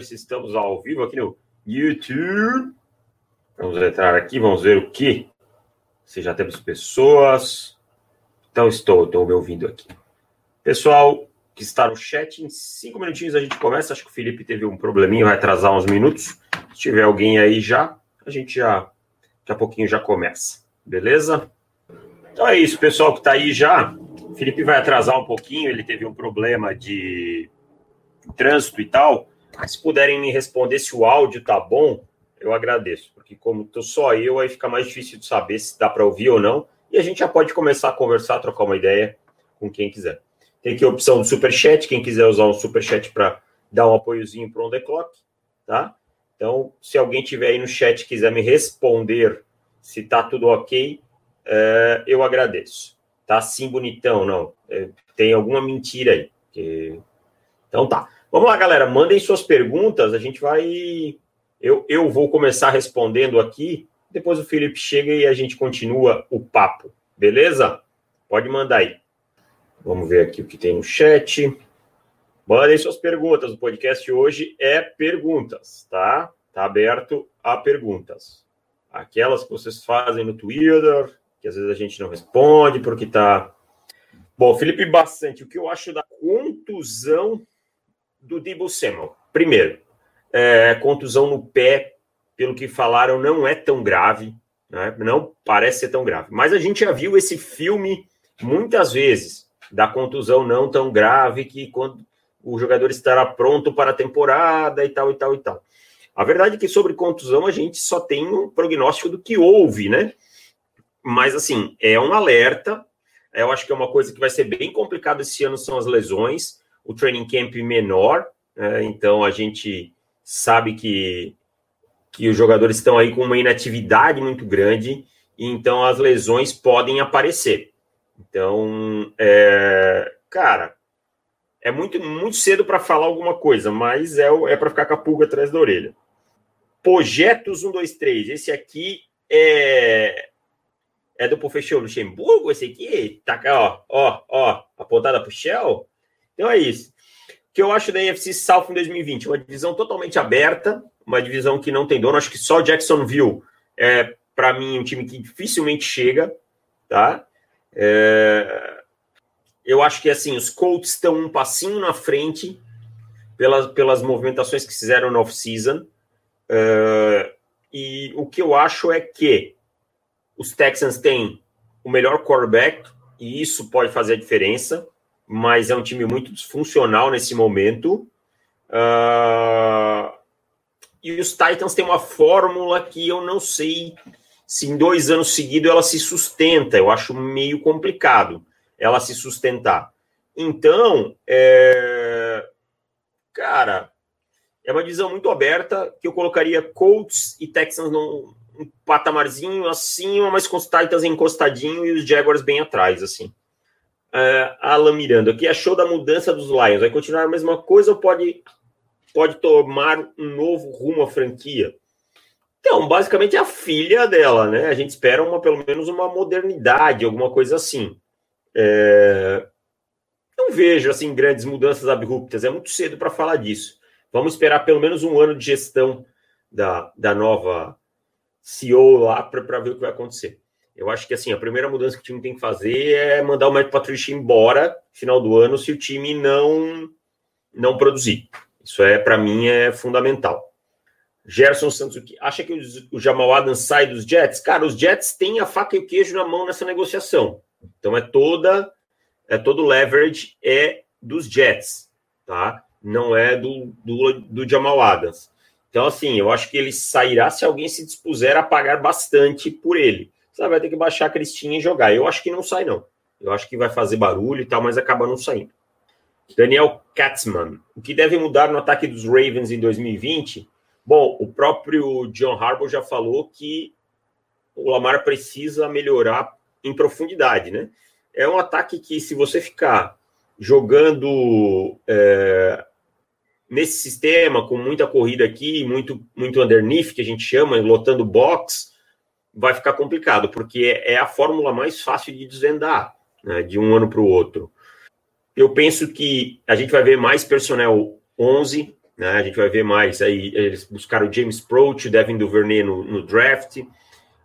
estamos ao vivo aqui no YouTube. Vamos entrar aqui, vamos ver o que. Se já temos pessoas. Então estou, estou me ouvindo aqui. Pessoal que está no chat, em cinco minutinhos a gente começa. Acho que o Felipe teve um probleminha, vai atrasar uns minutos. Se tiver alguém aí já, a gente já, daqui a pouquinho já começa. Beleza? Então é isso, pessoal que está aí já. O Felipe vai atrasar um pouquinho, ele teve um problema de trânsito e tal. Se puderem me responder se o áudio tá bom, eu agradeço, porque como tô só eu, aí fica mais difícil de saber se dá para ouvir ou não. E a gente já pode começar a conversar, trocar uma ideia com quem quiser. Tem aqui a opção do super chat, quem quiser usar o super chat para dar um apoiozinho para o On The Clock, tá? Então, se alguém tiver aí no chat quiser me responder se tá tudo ok, é, eu agradeço. Tá assim bonitão, não? É, tem alguma mentira aí. Que... Então tá. Vamos lá, galera, mandem suas perguntas, a gente vai. Eu, eu vou começar respondendo aqui, depois o Felipe chega e a gente continua o papo, beleza? Pode mandar aí. Vamos ver aqui o que tem no chat. Mandem suas perguntas. O podcast hoje é perguntas, tá? Tá aberto a perguntas. Aquelas que vocês fazem no Twitter, que às vezes a gente não responde porque tá. Bom, Felipe Bastante, o que eu acho da contusão do Debo Samuel. Primeiro, é, contusão no pé, pelo que falaram, não é tão grave, né? não parece ser tão grave. Mas a gente já viu esse filme muitas vezes, da contusão não tão grave, que quando o jogador estará pronto para a temporada e tal, e tal, e tal. A verdade é que sobre contusão a gente só tem um prognóstico do que houve, né? Mas, assim, é um alerta. Eu acho que é uma coisa que vai ser bem complicada esse ano são as lesões o training camp menor, né? então a gente sabe que, que os jogadores estão aí com uma inatividade muito grande, e então as lesões podem aparecer. Então, é, cara, é muito, muito cedo para falar alguma coisa, mas é, é para ficar com a pulga atrás da orelha. Projetos 123, esse aqui é é do Professor Luxemburgo, esse aqui, tá ó, ó, ó, apontada para o Shell. Então é isso. O que eu acho da AFC South em 2020? Uma divisão totalmente aberta, uma divisão que não tem dono. Acho que só Jacksonville é, para mim, um time que dificilmente chega, tá? É... Eu acho que assim, os Colts estão um passinho na frente pelas, pelas movimentações que fizeram no off-season. É... E o que eu acho é que os Texans têm o melhor quarterback, e isso pode fazer a diferença mas é um time muito disfuncional nesse momento. Uh, e os Titans têm uma fórmula que eu não sei se em dois anos seguidos ela se sustenta. Eu acho meio complicado ela se sustentar. Então, é... cara, é uma divisão muito aberta que eu colocaria Colts e Texans num um patamarzinho acima, mas com os Titans encostadinho e os Jaguars bem atrás, assim. Uh, Alan Miranda, o que achou da mudança dos Lions? Vai continuar a mesma coisa ou pode, pode tomar um novo rumo à franquia? Então, basicamente é a filha dela, né? A gente espera uma, pelo menos uma modernidade, alguma coisa assim. É... Não vejo assim grandes mudanças abruptas, é muito cedo para falar disso. Vamos esperar pelo menos um ano de gestão da, da nova CEO lá para ver o que vai acontecer. Eu acho que assim, a primeira mudança que o time tem que fazer é mandar o Matt Patricia embora final do ano se o time não não produzir. Isso é para mim é fundamental. Gerson Santos acha que o Jamal Adams sai dos Jets? Cara, os Jets têm a faca e o queijo na mão nessa negociação. Então é toda é todo leverage é dos Jets, tá? Não é do, do, do Jamal Adams. Então, assim, eu acho que ele sairá se alguém se dispuser a pagar bastante por ele você vai ter que baixar a Cristinha e jogar. Eu acho que não sai, não. Eu acho que vai fazer barulho e tal, mas acaba não saindo. Daniel Katzman. O que deve mudar no ataque dos Ravens em 2020? Bom, o próprio John Harbaugh já falou que o Lamar precisa melhorar em profundidade, né? É um ataque que, se você ficar jogando é, nesse sistema, com muita corrida aqui, muito, muito underneath, que a gente chama, lotando box, vai ficar complicado, porque é a fórmula mais fácil de desvendar né, de um ano para o outro. Eu penso que a gente vai ver mais personnel 11 Né? A gente vai ver mais aí. Eles buscaram o James Proch, o Devin Duvernay no, no draft.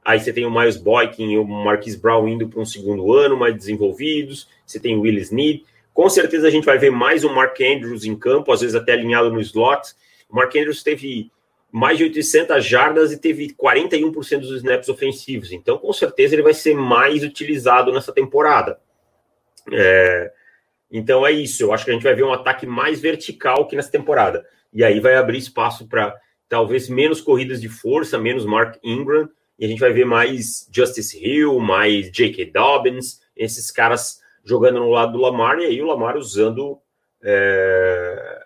Aí você tem o Miles Boykin e o Marquis Brown indo para um segundo ano, mais desenvolvidos. Você tem o Willis Need. Com certeza a gente vai ver mais o Mark Andrews em campo, às vezes até alinhado no slot. O Mark Andrews teve mais de 800 jardas e teve 41% dos snaps ofensivos. Então, com certeza, ele vai ser mais utilizado nessa temporada. É, então, é isso. Eu acho que a gente vai ver um ataque mais vertical que nessa temporada. E aí vai abrir espaço para talvez menos corridas de força, menos Mark Ingram, e a gente vai ver mais Justice Hill, mais J.K. Dobbins, esses caras jogando no lado do Lamar, e aí o Lamar usando, é,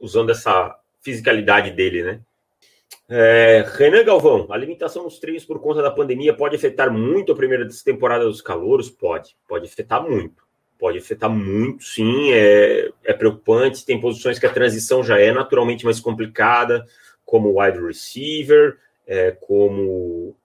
usando essa fisicalidade dele, né? É, Renan Galvão, a limitação nos treinos por conta da pandemia pode afetar muito a primeira temporada dos calouros? Pode, pode afetar muito. Pode afetar muito, sim. É, é preocupante. Tem posições que a transição já é naturalmente mais complicada, como wide receiver, é, como,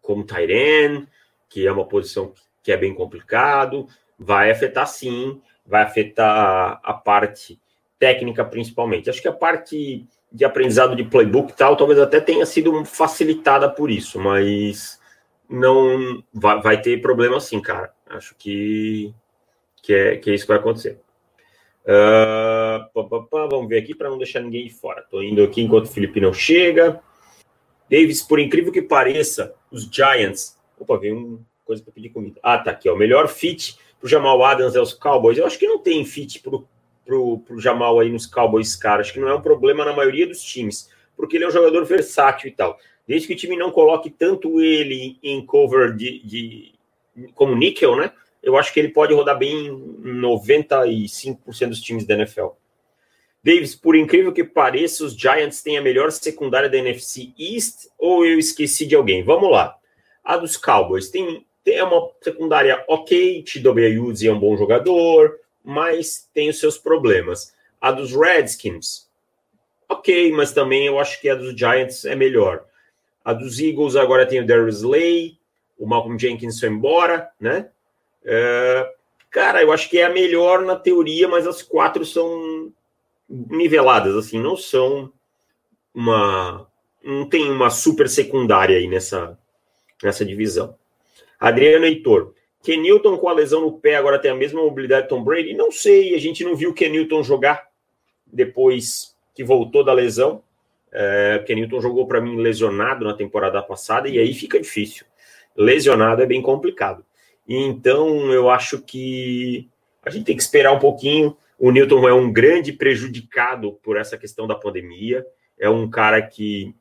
como tight end, que é uma posição que é bem complicado. Vai afetar, sim. Vai afetar a parte técnica, principalmente. Acho que a parte de aprendizado de playbook e tal, talvez até tenha sido facilitada por isso, mas não vai, vai ter problema sim, cara. Acho que, que, é, que é isso que vai acontecer. Uh, pá, pá, pá, vamos ver aqui para não deixar ninguém de fora. Estou indo aqui enquanto o Felipe não chega. Davis, por incrível que pareça, os Giants. Opa, veio uma coisa para pedir comida. Ah, tá aqui, ó. O melhor fit para o Jamal Adams é os Cowboys. Eu acho que não tem fit para pro, pro Jamal aí nos Cowboys, cara. Acho que não é um problema na maioria dos times, porque ele é um jogador versátil e tal. Desde que o time não coloque tanto ele em cover de, de como níquel, né? Eu acho que ele pode rodar bem em 95% dos times da NFL. Davis, por incrível que pareça, os Giants têm a melhor secundária da NFC East ou eu esqueci de alguém? Vamos lá. A dos Cowboys tem, tem uma secundária ok, TW é um bom jogador, mas tem os seus problemas. A dos Redskins, ok, mas também eu acho que a dos Giants é melhor. A dos Eagles agora tem o Darius Slay, o Malcolm Jenkins foi embora, né? É, cara, eu acho que é a melhor na teoria, mas as quatro são niveladas, assim, não são uma. Não tem uma super secundária aí nessa, nessa divisão. Adriano Heitor, Kenilton com a lesão no pé agora tem a mesma mobilidade de Tom Brady? Não sei, a gente não viu o Kenilton jogar depois que voltou da lesão. É, Kenilton jogou para mim lesionado na temporada passada e aí fica difícil. Lesionado é bem complicado. Então eu acho que a gente tem que esperar um pouquinho. O Newton é um grande prejudicado por essa questão da pandemia. É um cara que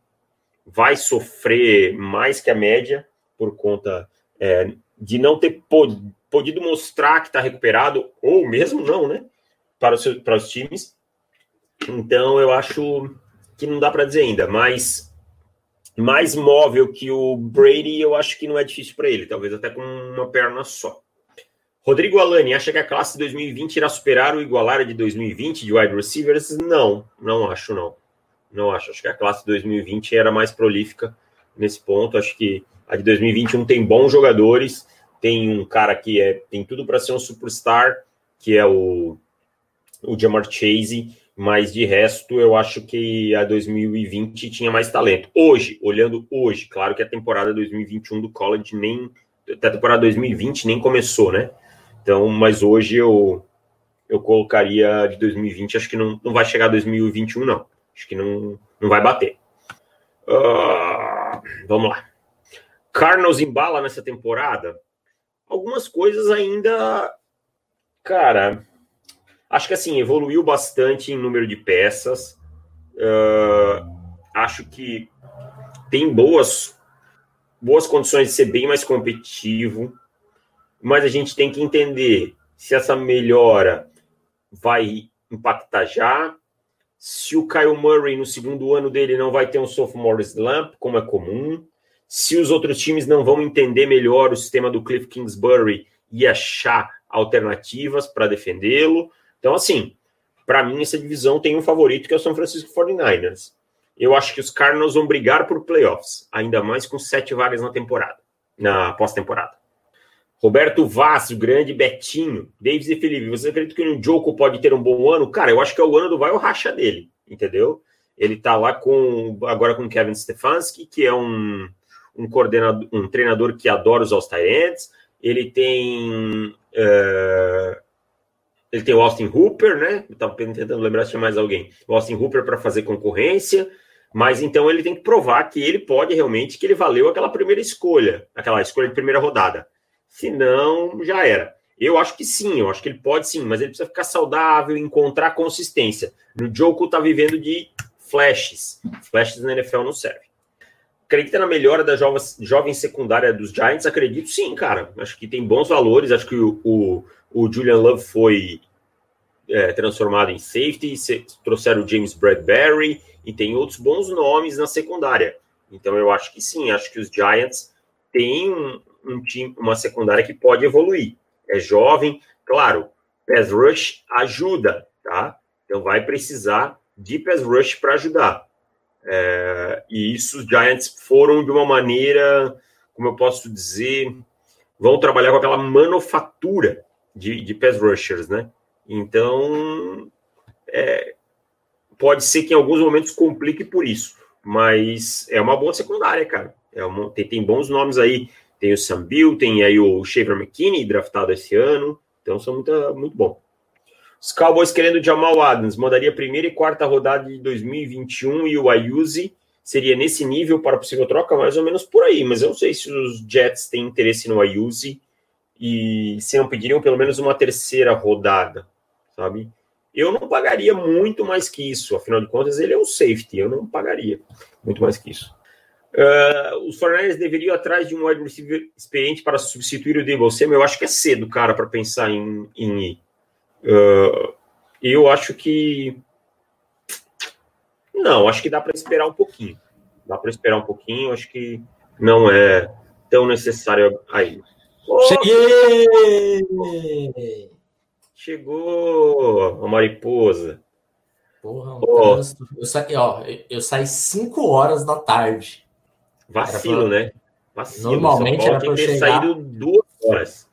vai sofrer mais que a média por conta é, de não ter podido mostrar que está recuperado, ou mesmo não, né? Para os, seus, para os times. Então, eu acho que não dá para dizer ainda, mas mais móvel que o Brady, eu acho que não é difícil para ele, talvez até com uma perna só. Rodrigo Alani, acha que a classe de 2020 irá superar o igualar de 2020 de wide receivers? Não, não acho, não. Não acho. Acho que a classe de 2020 era mais prolífica nesse ponto. Acho que a de 2021 tem bons jogadores, tem um cara que é, tem tudo para ser um superstar, que é o, o Jamar Chase, mas de resto eu acho que a 2020 tinha mais talento. Hoje, olhando hoje, claro que a temporada 2021 do college nem a temporada 2020 nem começou, né? Então, mas hoje eu eu colocaria de 2020, acho que não, não vai chegar a 2021 não. Acho que não, não vai bater. Uh, vamos lá. Cardinals embala nessa temporada, algumas coisas ainda, cara, acho que assim, evoluiu bastante em número de peças. Uh, acho que tem boas, boas condições de ser bem mais competitivo, mas a gente tem que entender se essa melhora vai impactar já, se o Kyle Murray no segundo ano dele não vai ter um sophomore slump, como é comum, se os outros times não vão entender melhor o sistema do Cliff Kingsbury e achar alternativas para defendê-lo. Então, assim, para mim, essa divisão tem um favorito que é o São Francisco 49ers. Eu acho que os Cardinals vão brigar por playoffs, ainda mais com sete vagas na temporada, na pós-temporada. Roberto Vaz, o grande Betinho, Davis e Felipe, você acredita que o Joko pode ter um bom ano? Cara, eu acho que é o ano do vai racha dele. entendeu? Ele está lá com agora com Kevin Stefanski, que é um, um coordenador, um treinador que adora os All-Star Ele tem uh, ele tem o Austin Hooper, né? Estava tentando lembrar se tinha mais alguém. O Austin Hooper para fazer concorrência, mas então ele tem que provar que ele pode realmente, que ele valeu aquela primeira escolha, aquela escolha de primeira rodada. Se não, já era. Eu acho que sim, eu acho que ele pode sim, mas ele precisa ficar saudável, encontrar consistência. No Joko tá vivendo de flashes. Flashes na NFL não serve. Acredita na melhora da jovem, jovem secundária dos Giants? Acredito sim, cara. Acho que tem bons valores. Acho que o, o, o Julian Love foi é, transformado em safety. Se, trouxeram o James Bradbury e tem outros bons nomes na secundária. Então eu acho que sim. Acho que os Giants têm um, um time, uma secundária que pode evoluir. É jovem, claro. Pass rush ajuda, tá? Então vai precisar de pass rush para ajudar. É, e isso os Giants foram de uma maneira, como eu posso dizer, vão trabalhar com aquela manufatura de, de pass rushers, né? Então, é, pode ser que em alguns momentos complique por isso, mas é uma boa secundária, cara. É uma, tem, tem bons nomes aí. Tem o Sam Bill, tem aí o Shaver McKinney, draftado esse ano. Então, são muito, muito bom. Os Cowboys querendo Jamal Adams, mandaria primeira e quarta rodada de 2021 e o Ayuzi seria nesse nível para possível troca, mais ou menos por aí. Mas eu não sei se os Jets têm interesse no Ayuzi e se não pediriam pelo menos uma terceira rodada, sabe? Eu não pagaria muito mais que isso, afinal de contas ele é um safety, eu não pagaria muito mais que isso. Uh, os 49 deveriam atrás de um wide receiver experiente para substituir o Debo Samuel. Eu acho que é cedo, cara, para pensar em, em ir. Uh, eu acho que. Não, acho que dá para esperar um pouquinho. Dá para esperar um pouquinho, acho que não é tão necessário aí. Oh, Cheguei! Chegou a mariposa. Porra, um oh. eu, saí, ó, eu saí 5 horas da tarde. Vacilo, pra... né? Vacilo. Normalmente era para eu chegar... saído duas horas.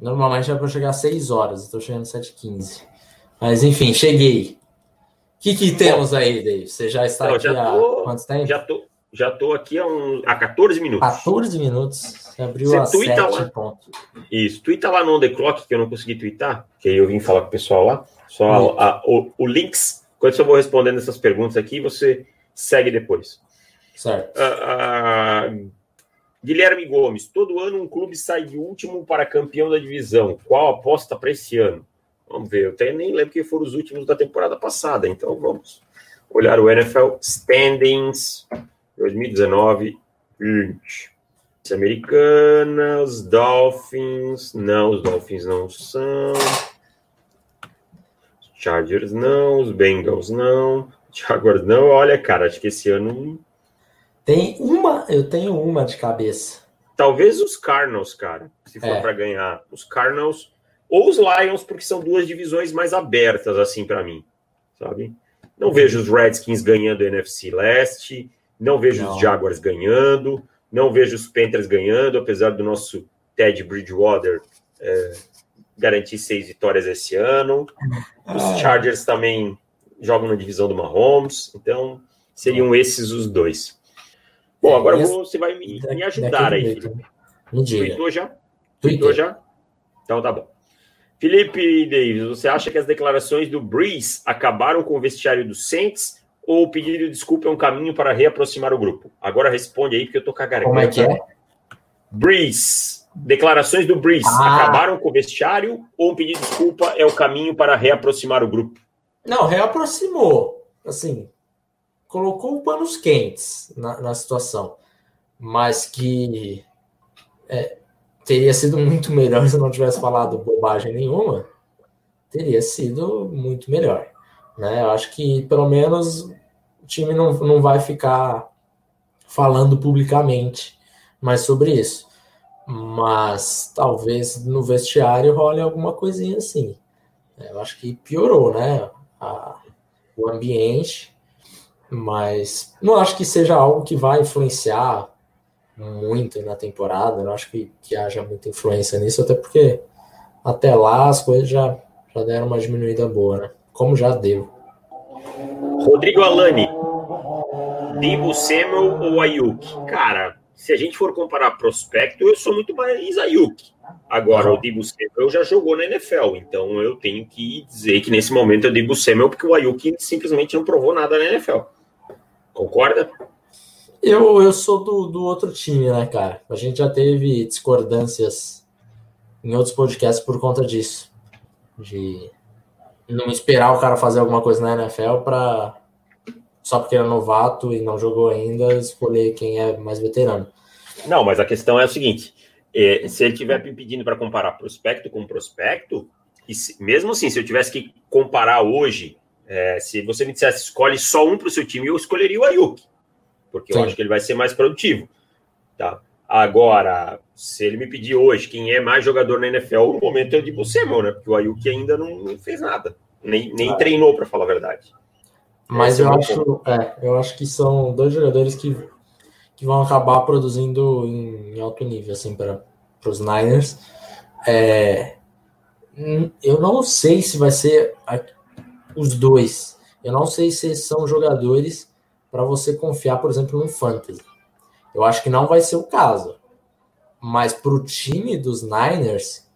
Normalmente era para chegar às 6 horas. Estou chegando às 7h15. Mas enfim, cheguei. O que, que temos aí, Dave? Você já está Não, aqui já tô, há quanto tempo? Já tô, já tô aqui há, um, há 14 minutos. 14 minutos. Você abriu Você a 7 lá. ponto. Isso. Twitta lá no The Clock, que eu não consegui twittar, que aí eu vim falar com o pessoal lá. Só a, a, o, o links. Quando eu vou respondendo essas perguntas aqui, você segue depois. Certo. Uh, uh, Guilherme Gomes, todo ano um clube sai de último para campeão da divisão. Qual aposta para esse ano? Vamos ver, eu até nem lembro quem foram os últimos da temporada passada, então vamos olhar o NFL Standings 2019 20. Americana, os Dolphins, não, os Dolphins não são. Chargers não, os Bengals não, Jaguars não. Olha, cara, acho que esse ano tem uma, eu tenho uma de cabeça. Talvez os Cardinals, cara, se for é. para ganhar. Os Cardinals ou os Lions, porque são duas divisões mais abertas, assim, para mim, sabe? Não vejo os Redskins ganhando a NFC Leste, não vejo não. os Jaguars ganhando, não vejo os Panthers ganhando, apesar do nosso Ted Bridgewater é, garantir seis vitórias esse ano. Os ah. Chargers também jogam na divisão do Mahomes, então seriam esses os dois. Bom, agora você vai me, me ajudar aí, Felipe. Me diga. Tweetou já? Tweetou já? Então tá bom. Felipe Davis, você acha que as declarações do Breeze acabaram com o vestiário do Saints ou o pedido de desculpa é um caminho para reaproximar o grupo? Agora responde aí, porque eu tô garganta. Como é que é? Breeze. Declarações do Breeze ah. acabaram com o vestiário ou um pedido de desculpa é o caminho para reaproximar o grupo? Não, reaproximou. Assim, colocou panos quentes na, na situação, mas que é, teria sido muito melhor se não tivesse falado bobagem nenhuma, teria sido muito melhor. Né? Eu acho que pelo menos o time não, não vai ficar falando publicamente mais sobre isso. Mas talvez no vestiário role alguma coisinha assim. Eu acho que piorou, né? A, o ambiente mas não acho que seja algo que vai influenciar muito na temporada. Não acho que, que haja muita influência nisso, até porque até lá as coisas já, já deram uma diminuída boa, né? Como já deu. Rodrigo Alani, Debo Samuel ou Ayuk? Cara, se a gente for comparar prospecto, eu sou muito mais Ayuk. Agora, o Debo Samuel já jogou na NFL, então eu tenho que dizer que nesse momento é o Debo Samuel, porque o Ayuk simplesmente não provou nada na NFL. Concorda? Eu, eu sou do, do outro time, né, cara? A gente já teve discordâncias em outros podcasts por conta disso. De não esperar o cara fazer alguma coisa na NFL para só porque é novato e não jogou ainda, escolher quem é mais veterano. Não, mas a questão é o seguinte: é, se ele estiver me pedindo para comparar prospecto com prospecto, e se, mesmo assim, se eu tivesse que comparar hoje, é, se você me dissesse escolhe só um para o seu time, eu escolheria o Ayuk, porque Sim. eu acho que ele vai ser mais produtivo. Tá? Agora, se ele me pedir hoje quem é mais jogador na NFL, no momento eu digo você, meu, né? Porque o Ayuk ainda não, não fez nada, nem, nem treinou, para falar a verdade. Mas eu acho, é, eu acho que são dois jogadores que, que vão acabar produzindo em, em alto nível, assim, para os Niners. É, eu não sei se vai ser os dois. Eu não sei se são jogadores para você confiar, por exemplo, no Fantasy. Eu acho que não vai ser o caso. Mas para o time dos Niners,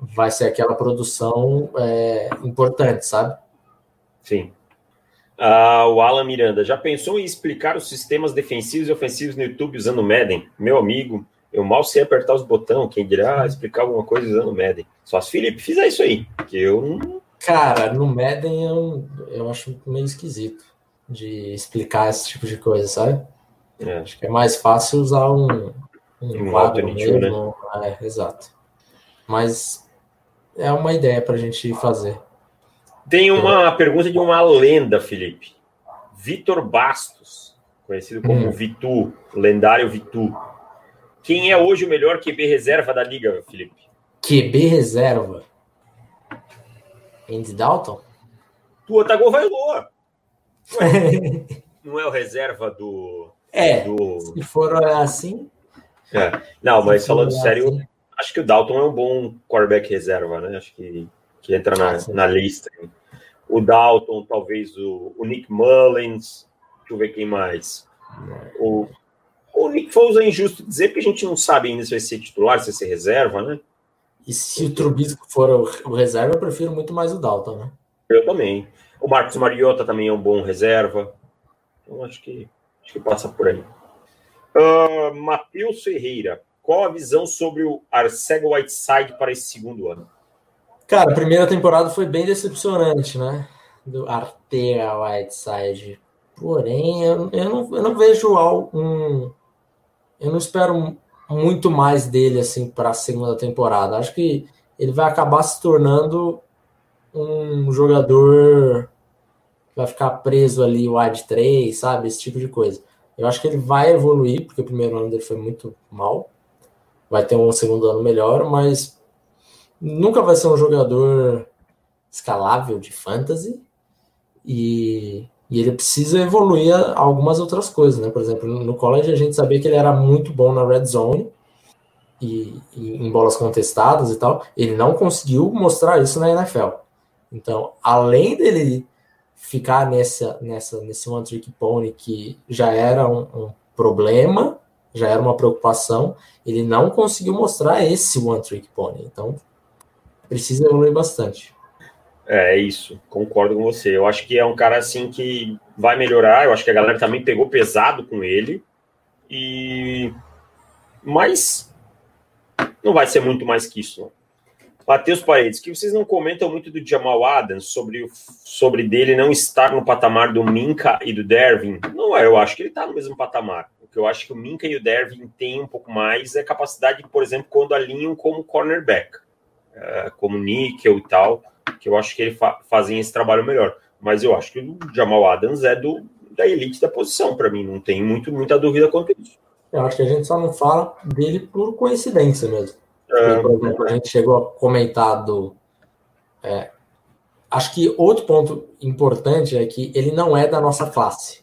vai ser aquela produção é, importante, sabe? Sim. Uh, o Alan Miranda, já pensou em explicar os sistemas defensivos e ofensivos no YouTube usando o Madden? Meu amigo, eu mal sei apertar os botões, quem dirá explicar alguma coisa usando o Madden. Só se Felipe fizer isso aí, que eu não... Cara, no Madden eu, eu acho meio esquisito de explicar esse tipo de coisa, sabe? É. Acho que é mais fácil usar um, um, um quadro mesmo. Né? É, exato. Mas é uma ideia para a gente fazer. Tem uma pergunta de uma lenda, Felipe. Vitor Bastos, conhecido como hum. Vitu, lendário Vitu. Quem é hoje o melhor QB reserva da liga, Felipe? QB reserva? Andy Dalton? Tua Tagovailoa. Não é o reserva do. É. Do... Se for assim. É. Não, mas falando sério, assim. acho que o Dalton é um bom quarterback reserva, né? Acho que que entra na, na lista. O Dalton, talvez o, o, Nick Mullins, deixa eu ver quem mais. O, o Nick Foles é injusto dizer, porque a gente não sabe ainda se vai ser titular, se vai ser reserva, né? E se o Trubisky for o, o reserva, eu prefiro muito mais o Dalton, né? Eu também. O Marcos Mariota também é um bom reserva. Então acho que, acho que passa por aí. Uh, Matheus Ferreira, qual a visão sobre o Arcega Whiteside para esse segundo ano? Cara, a primeira temporada foi bem decepcionante, né? Do Artea Whiteside. Porém, eu, eu, não, eu não vejo um. Eu não espero muito mais dele assim para a segunda temporada. Acho que ele vai acabar se tornando um jogador que vai ficar preso ali, wide 3, sabe? Esse tipo de coisa. Eu acho que ele vai evoluir, porque o primeiro ano dele foi muito mal. Vai ter um segundo ano melhor, mas nunca vai ser um jogador escalável de fantasy e, e, ele precisa evoluir algumas outras coisas, né? Por exemplo, no college a gente sabia que ele era muito bom na red zone e, e em bolas contestadas e tal. Ele não conseguiu mostrar isso na NFL. Então, além dele ficar nessa, nessa nesse one trick pony que já era um, um problema, já era uma preocupação, ele não conseguiu mostrar esse one trick pony. Então, precisa evoluir bastante. É, é isso, concordo com você. Eu acho que é um cara assim que vai melhorar. Eu acho que a galera também pegou pesado com ele. E mas não vai ser muito mais que isso. Matheus Paredes, que vocês não comentam muito do Jamal Adams sobre, sobre dele não estar no patamar do Minka e do Dervin. Não é, eu acho que ele está no mesmo patamar. O que eu acho que o Minka e o Dervin têm um pouco mais é capacidade, por exemplo, quando alinham como cornerback. É, como níquel e tal, que eu acho que ele fa fazem esse trabalho melhor. Mas eu acho que o Jamal Adams é do, da elite da posição, para mim, não tem muito, muita dúvida quanto a isso. Eu acho que a gente só não fala dele por coincidência mesmo. É, por exemplo, a gente chegou a comentar do. É, acho que outro ponto importante é que ele não é da nossa classe.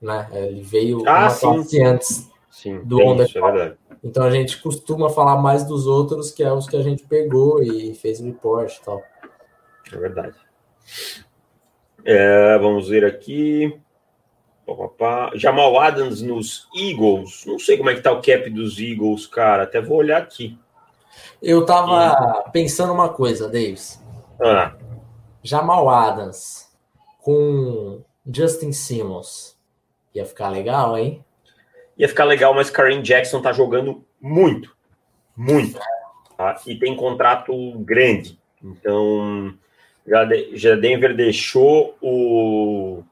Né? Ele veio ah, uma sim. classe antes sim, do Onda. Isso, é verdade. Então a gente costuma falar mais dos outros, que é os que a gente pegou e fez o report e tal. É verdade. É, vamos ver aqui. Jamal Adams nos Eagles. Não sei como é que tá o cap dos Eagles, cara. Até vou olhar aqui. Eu tava e... pensando uma coisa, Davis. Ah. Jamal Adams com Justin Simmons. Ia ficar legal, hein? Ia ficar legal, mas Karen Jackson tá jogando muito. Muito. Tá? E tem contrato grande. Então, já, Denver deixou o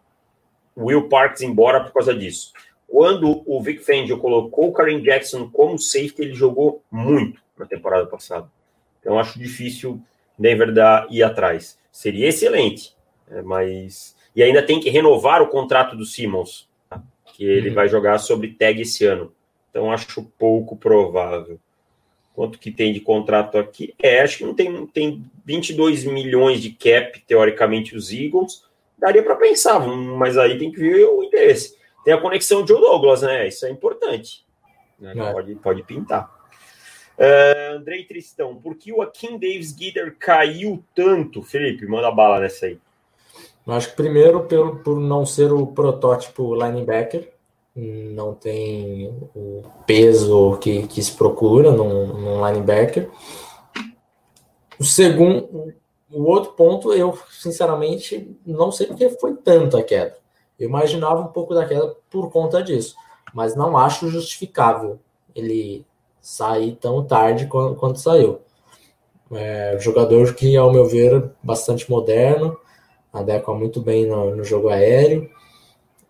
Will Parks embora por causa disso. Quando o Vic Fangio colocou o Karen Jackson como safety, ele jogou muito na temporada passada. Então, acho difícil Denver dar, ir atrás. Seria excelente, né? mas. E ainda tem que renovar o contrato do Simmons, tá? que ele uhum. vai jogar sobre tag esse ano. Então, acho pouco provável. Quanto que tem de contrato aqui? É, acho que não tem, tem 22 milhões de cap, teoricamente, os Eagles. Daria para pensar, mas aí tem que ver o interesse. Tem a conexão de Joe Douglas, né? Isso é importante. Né? É. Pode, pode pintar. Uh, Andrei Tristão, por que o Akin Davis Guider caiu tanto? Felipe, manda bala nessa aí. Eu acho que primeiro pelo, por não ser o protótipo linebacker, não tem o peso que, que se procura num, num linebacker. O segundo, o outro ponto, eu sinceramente não sei porque foi tanto a queda. Eu imaginava um pouco da queda por conta disso, mas não acho justificável ele sair tão tarde quanto, quanto saiu. É, jogador que, ao meu ver, bastante moderno, adequa muito bem no, no jogo aéreo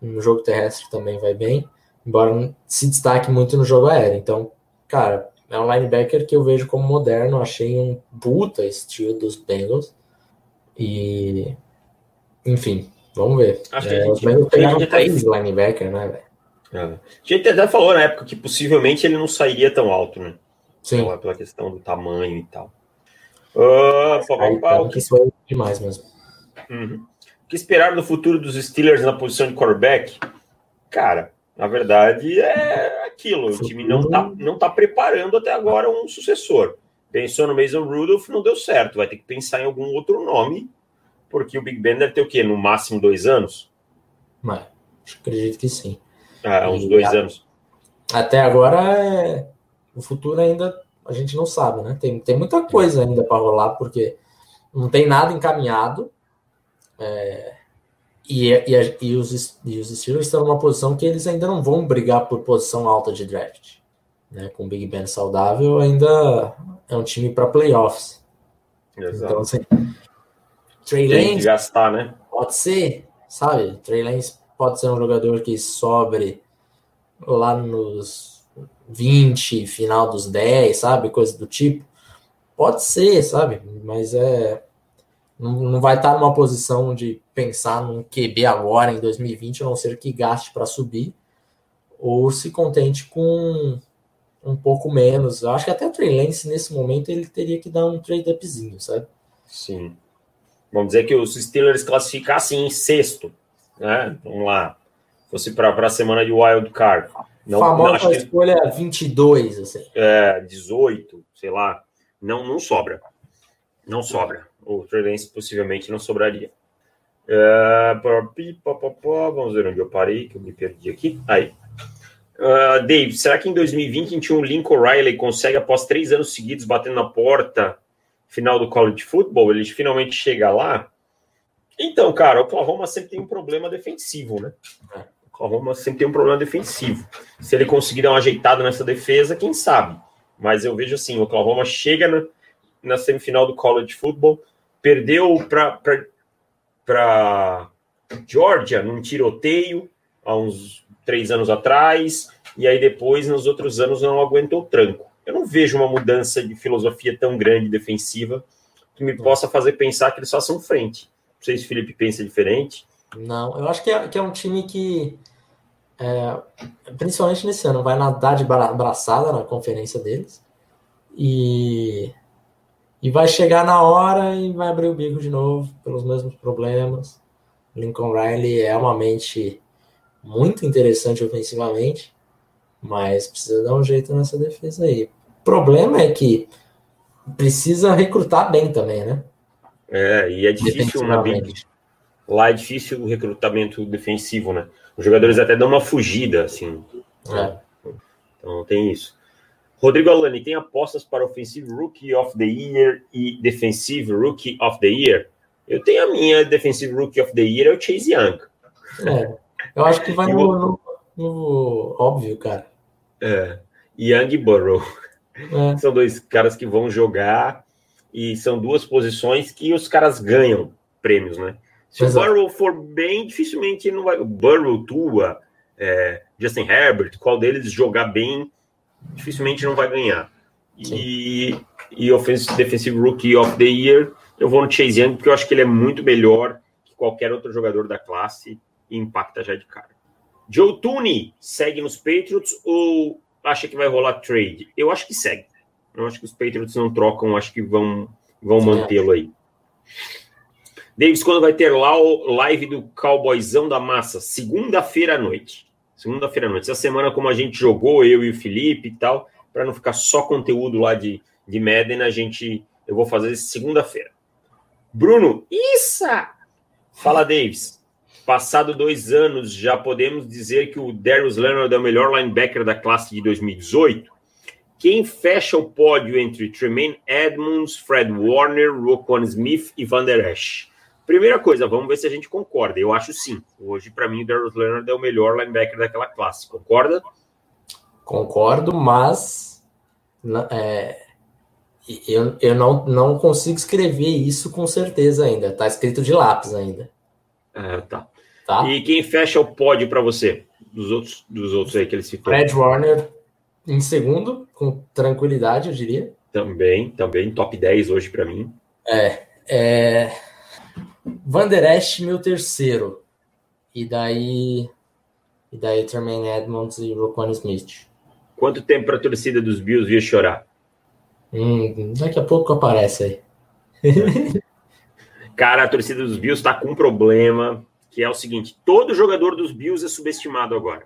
no jogo terrestre também vai bem, embora se destaque muito no jogo aéreo. Então, cara, é um linebacker que eu vejo como moderno, achei um puta estilo dos Bengals. E, enfim, vamos ver. Acho que é, os Bengals pegaram três linebacker, né, velho? É. A gente até falou na época que possivelmente ele não sairia tão alto, né? Sim. Pela, pela questão do tamanho e tal. Uh, pá, pá, pá, que foi demais mesmo. Uhum que esperar do futuro dos Steelers na posição de quarterback? Cara, na verdade é aquilo. O time não tá, não tá preparando até agora um sucessor. Pensou no Mason Rudolph, não deu certo. Vai ter que pensar em algum outro nome, porque o Big Ben deve ter o quê? No máximo dois anos? Mas, acredito que sim. Ah, uns e dois a... anos. Até agora, é... o futuro ainda a gente não sabe, né? Tem, tem muita coisa ainda para rolar, porque não tem nada encaminhado. É, e, e, e, os, e os Steelers estão numa posição que eles ainda não vão brigar por posição alta de draft. Né? Com o Big Ben saudável, ainda é um time para playoffs. Exato. Então, assim, Trey Lance gastar, né? pode ser, sabe? Trey Lance pode ser um jogador que sobre lá nos 20, final dos 10, sabe? Coisa do tipo. Pode ser, sabe? Mas é não, não vai estar numa posição de pensar num QB agora em 2020, a não ser que gaste para subir, ou se contente com um pouco menos. Eu acho que até o Trey Lance, nesse momento, ele teria que dar um trade-upzinho, sabe? Sim. Vamos dizer que os Steelers classificassem em sexto, né? Vamos lá. Fosse para a semana de Wild Card. Não, Famosa não, escolha que... 22, assim. É, 18, sei lá. Não, não sobra. Não sobra o Trey Lance possivelmente não sobraria. Uh, vamos ver onde eu parei, que eu me perdi aqui. Aí. Uh, Dave, será que em 2020 um Lincoln Riley consegue, após três anos seguidos, batendo na porta final do college football, ele finalmente chega lá? Então, cara, o Oklahoma sempre tem um problema defensivo, né? O Oklahoma sempre tem um problema defensivo. Se ele conseguir dar uma ajeitada nessa defesa, quem sabe? Mas eu vejo assim, o Oklahoma chega na, na semifinal do college football, perdeu para Georgia num tiroteio há uns três anos atrás, e aí depois, nos outros anos, não aguentou o tranco. Eu não vejo uma mudança de filosofia tão grande defensiva que me possa fazer pensar que eles façam frente. Não sei se o Felipe pensa diferente. Não, eu acho que é, que é um time que, é, principalmente nesse ano, vai nadar de braçada na conferência deles. E e vai chegar na hora e vai abrir o bico de novo pelos mesmos problemas. Lincoln Riley é uma mente muito interessante ofensivamente, mas precisa dar um jeito nessa defesa aí. O problema é que precisa recrutar bem também, né? É, e é difícil uma Big, lá é difícil o recrutamento defensivo, né? Os jogadores até dão uma fugida, assim. É. Então tem isso. Rodrigo Alani, tem apostas para Offensive Rookie of the Year e Defensive Rookie of the Year? Eu tenho a minha Defensive Rookie of the Year, é o Chase Young. É, eu acho que vai no, no, no, óbvio, cara. É, Young e Burrow. É. São dois caras que vão jogar e são duas posições que os caras ganham prêmios, né? Se Exato. o Burrow for bem, dificilmente não vai. Burrow, Tua, é, Justin Herbert, qual deles jogar bem, dificilmente não vai ganhar. E, e Offensive Defensive Rookie of the Year, eu vou no Chase Young, porque eu acho que ele é muito melhor que qualquer outro jogador da classe e impacta já de cara. Joe Tooney segue nos Patriots ou acha que vai rolar trade? Eu acho que segue. Eu acho que os Patriots não trocam, acho que vão, vão mantê-lo aí. Davis, quando vai ter lá o live do Cowboyzão da Massa? Segunda-feira à noite. Segunda-feira à noite. Essa semana, como a gente jogou, eu e o Felipe e tal, para não ficar só conteúdo lá de, de Madden, a gente. Eu vou fazer segunda-feira. Bruno, isso! Fala, Davis. Passado dois anos, já podemos dizer que o Darius Leonard é o melhor linebacker da classe de 2018? Quem fecha o pódio entre Tremaine Edmonds, Fred Warner, Roquan Smith e Van Der Esch? Primeira coisa, vamos ver se a gente concorda. Eu acho sim. Hoje, para mim, o Darius Leonard é o melhor linebacker daquela classe. Concorda? Concordo, mas é, eu, eu não, não consigo escrever isso com certeza ainda. Está escrito de lápis ainda. É, tá. tá. E quem fecha o pódio para você? Dos outros, dos outros aí que ele citou. Fred Warner em segundo, com tranquilidade, eu diria. Também, também. Top 10 hoje para mim. É. é... Van Der Esch, meu terceiro. E daí. E daí Tremaine Edmonds e Roquan Smith. Quanto tempo para a torcida dos Bills vir chorar? Hum, daqui a pouco aparece aí. Cara, a torcida dos Bills está com um problema, que é o seguinte: todo jogador dos Bills é subestimado agora.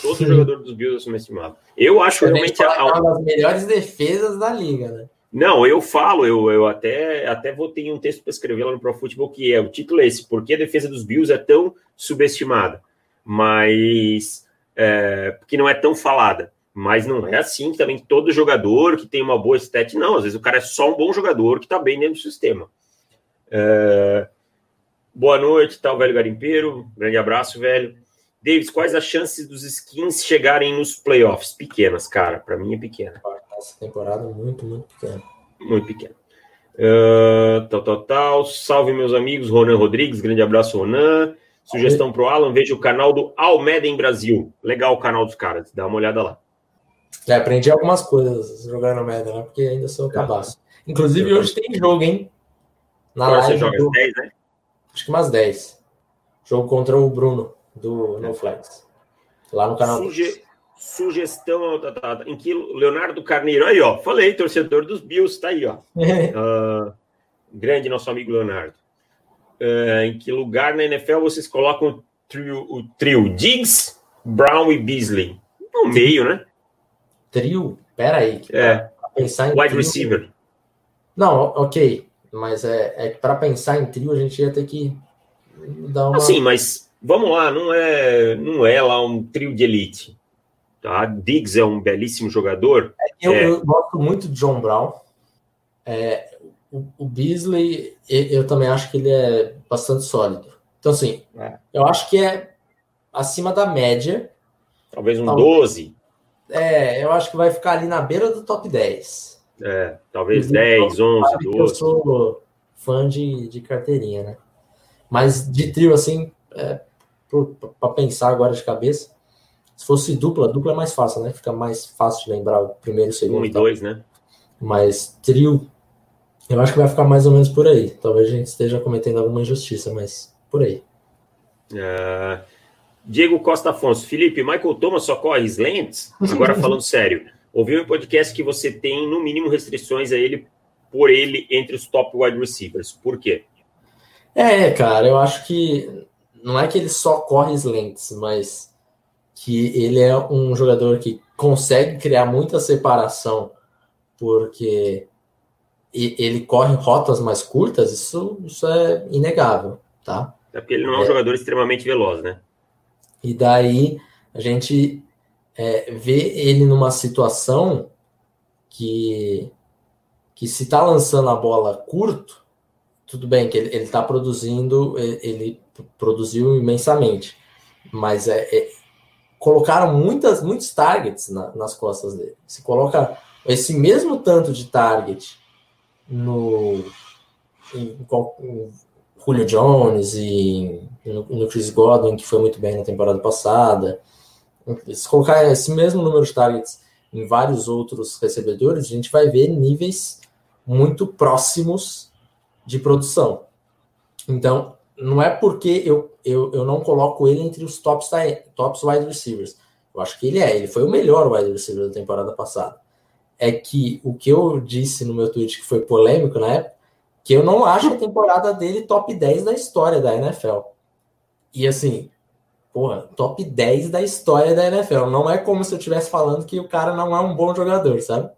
Todo Sim. jogador dos Bills é subestimado. Eu acho realmente a, a... uma das melhores defesas da liga, né? Não, eu falo, eu, eu até, até votei um texto para escrever lá no Pro Football que é o título é esse, por que a defesa dos Bills é tão subestimada, mas é, que não é tão falada. Mas não é assim que também todo jogador que tem uma boa estética, não, às vezes o cara é só um bom jogador que está bem dentro do sistema. É, boa noite, tal, velho garimpeiro. Grande abraço, velho. Davis, quais as chances dos skins chegarem nos playoffs? Pequenas, cara. Para mim é pequena essa temporada muito, muito pequena. Muito pequena. Uh, tal, tal, tal. Salve, meus amigos. Ronan Rodrigues, grande abraço, Ronan. Sugestão para o Alan: veja o canal do Almeda em Brasil. Legal o canal dos caras, dá uma olhada lá. É, aprendi algumas coisas jogando Almeda, né? Porque ainda sou cabaço. Inclusive, hoje tem jogo, hein? Na Agora live você joga do... 10, né? Acho que umas 10. Jogo contra o Bruno, do No Flex. Lá no canal. Suge sugestão tá, tá, tá, em que Leonardo Carneiro, aí ó, falei, torcedor dos Bills, tá aí ó. uh, grande nosso amigo Leonardo. Uh, em que lugar na NFL vocês colocam o trio, o trio Diggs, Brown e Beasley? No meio, né? Trio? Pera aí. É. Pensar em Wide trio... receiver. Não, ok. Mas é, é para pensar em trio a gente ia ter que dar uma. Sim, mas vamos lá, não é, não é lá um trio de elite. Tá? Diggs é um belíssimo jogador. Eu, é... eu gosto muito de John Brown. É, o, o, Beasley, eu também acho que ele é bastante sólido. Então, assim, é. eu acho que é acima da média. Talvez um talvez, 12. É, eu acho que vai ficar ali na beira do top 10. É, talvez 10, 11, 12. Eu sou fã de, de carteirinha, né? Mas de trio, assim, é, para pensar agora de cabeça, se fosse dupla, dupla é mais fácil, né? Fica mais fácil de lembrar o primeiro e o segundo. Um e dois, né? Mas trio, eu acho que vai ficar mais ou menos por aí. Talvez a gente esteja cometendo alguma injustiça, mas por aí. Uh, Diego Costa Afonso. Felipe, Michael Thomas só corre lentes? Agora falando sério. Ouvi um podcast que você tem, no mínimo, restrições a ele por ele entre os top wide receivers. Por quê? É, cara, eu acho que não é que ele só corre lentes, mas que ele é um jogador que consegue criar muita separação, porque ele corre rotas mais curtas, isso, isso é inegável, tá? É porque ele não é um é. jogador extremamente veloz, né? E daí a gente é, vê ele numa situação que, que se está lançando a bola curto, tudo bem que ele está produzindo, ele, ele, produziu imensamente, mas é, é, colocaram muitas, muitos targets na, nas costas dele. Se coloca esse mesmo tanto de target no em, em Julio Jones e no, no, Chris Godwin, que foi muito bem na temporada passada. Se colocar esse mesmo número de targets em vários outros recebedores, a gente vai ver níveis muito próximos de produção. Então, não é porque eu, eu, eu não coloco ele entre os tops, tops wide receivers. Eu acho que ele é, ele foi o melhor wide receiver da temporada passada. É que o que eu disse no meu tweet que foi polêmico na época, que eu não acho a temporada dele top 10 da história da NFL. E assim, porra, top 10 da história da NFL. Não é como se eu estivesse falando que o cara não é um bom jogador, sabe?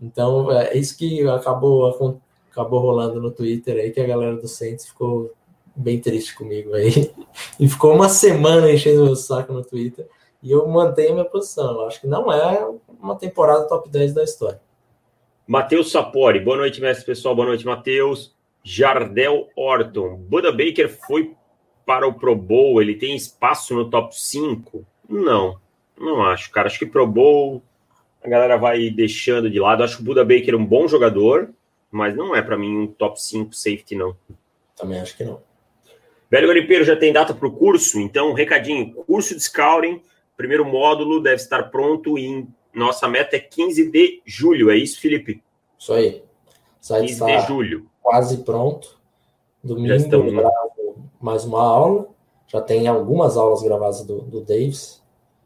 Então, é isso que acabou, acabou rolando no Twitter aí, que a galera do Saints ficou bem triste comigo aí. E ficou uma semana enchendo o saco no Twitter. E eu mantenho a minha posição. Eu acho que não é uma temporada top 10 da história. Matheus Sapori, boa noite, mestre pessoal. Boa noite, Matheus. Jardel Orton, Buda Baker foi para o Pro Bowl, ele tem espaço no top 5? Não, não acho, cara. Acho que Pro Bowl a galera vai deixando de lado. Acho que o Buda Baker é um bom jogador, mas não é para mim um top 5 safety, não. Também acho que não. Velho Garimpeiro já tem data para o curso, então, recadinho: curso de scouting, primeiro módulo deve estar pronto em nossa meta é 15 de julho, é isso, Felipe? Isso aí. Site 15 de julho. Quase pronto. Domingo, estamos... mais uma aula. Já tem algumas aulas gravadas do, do Davis.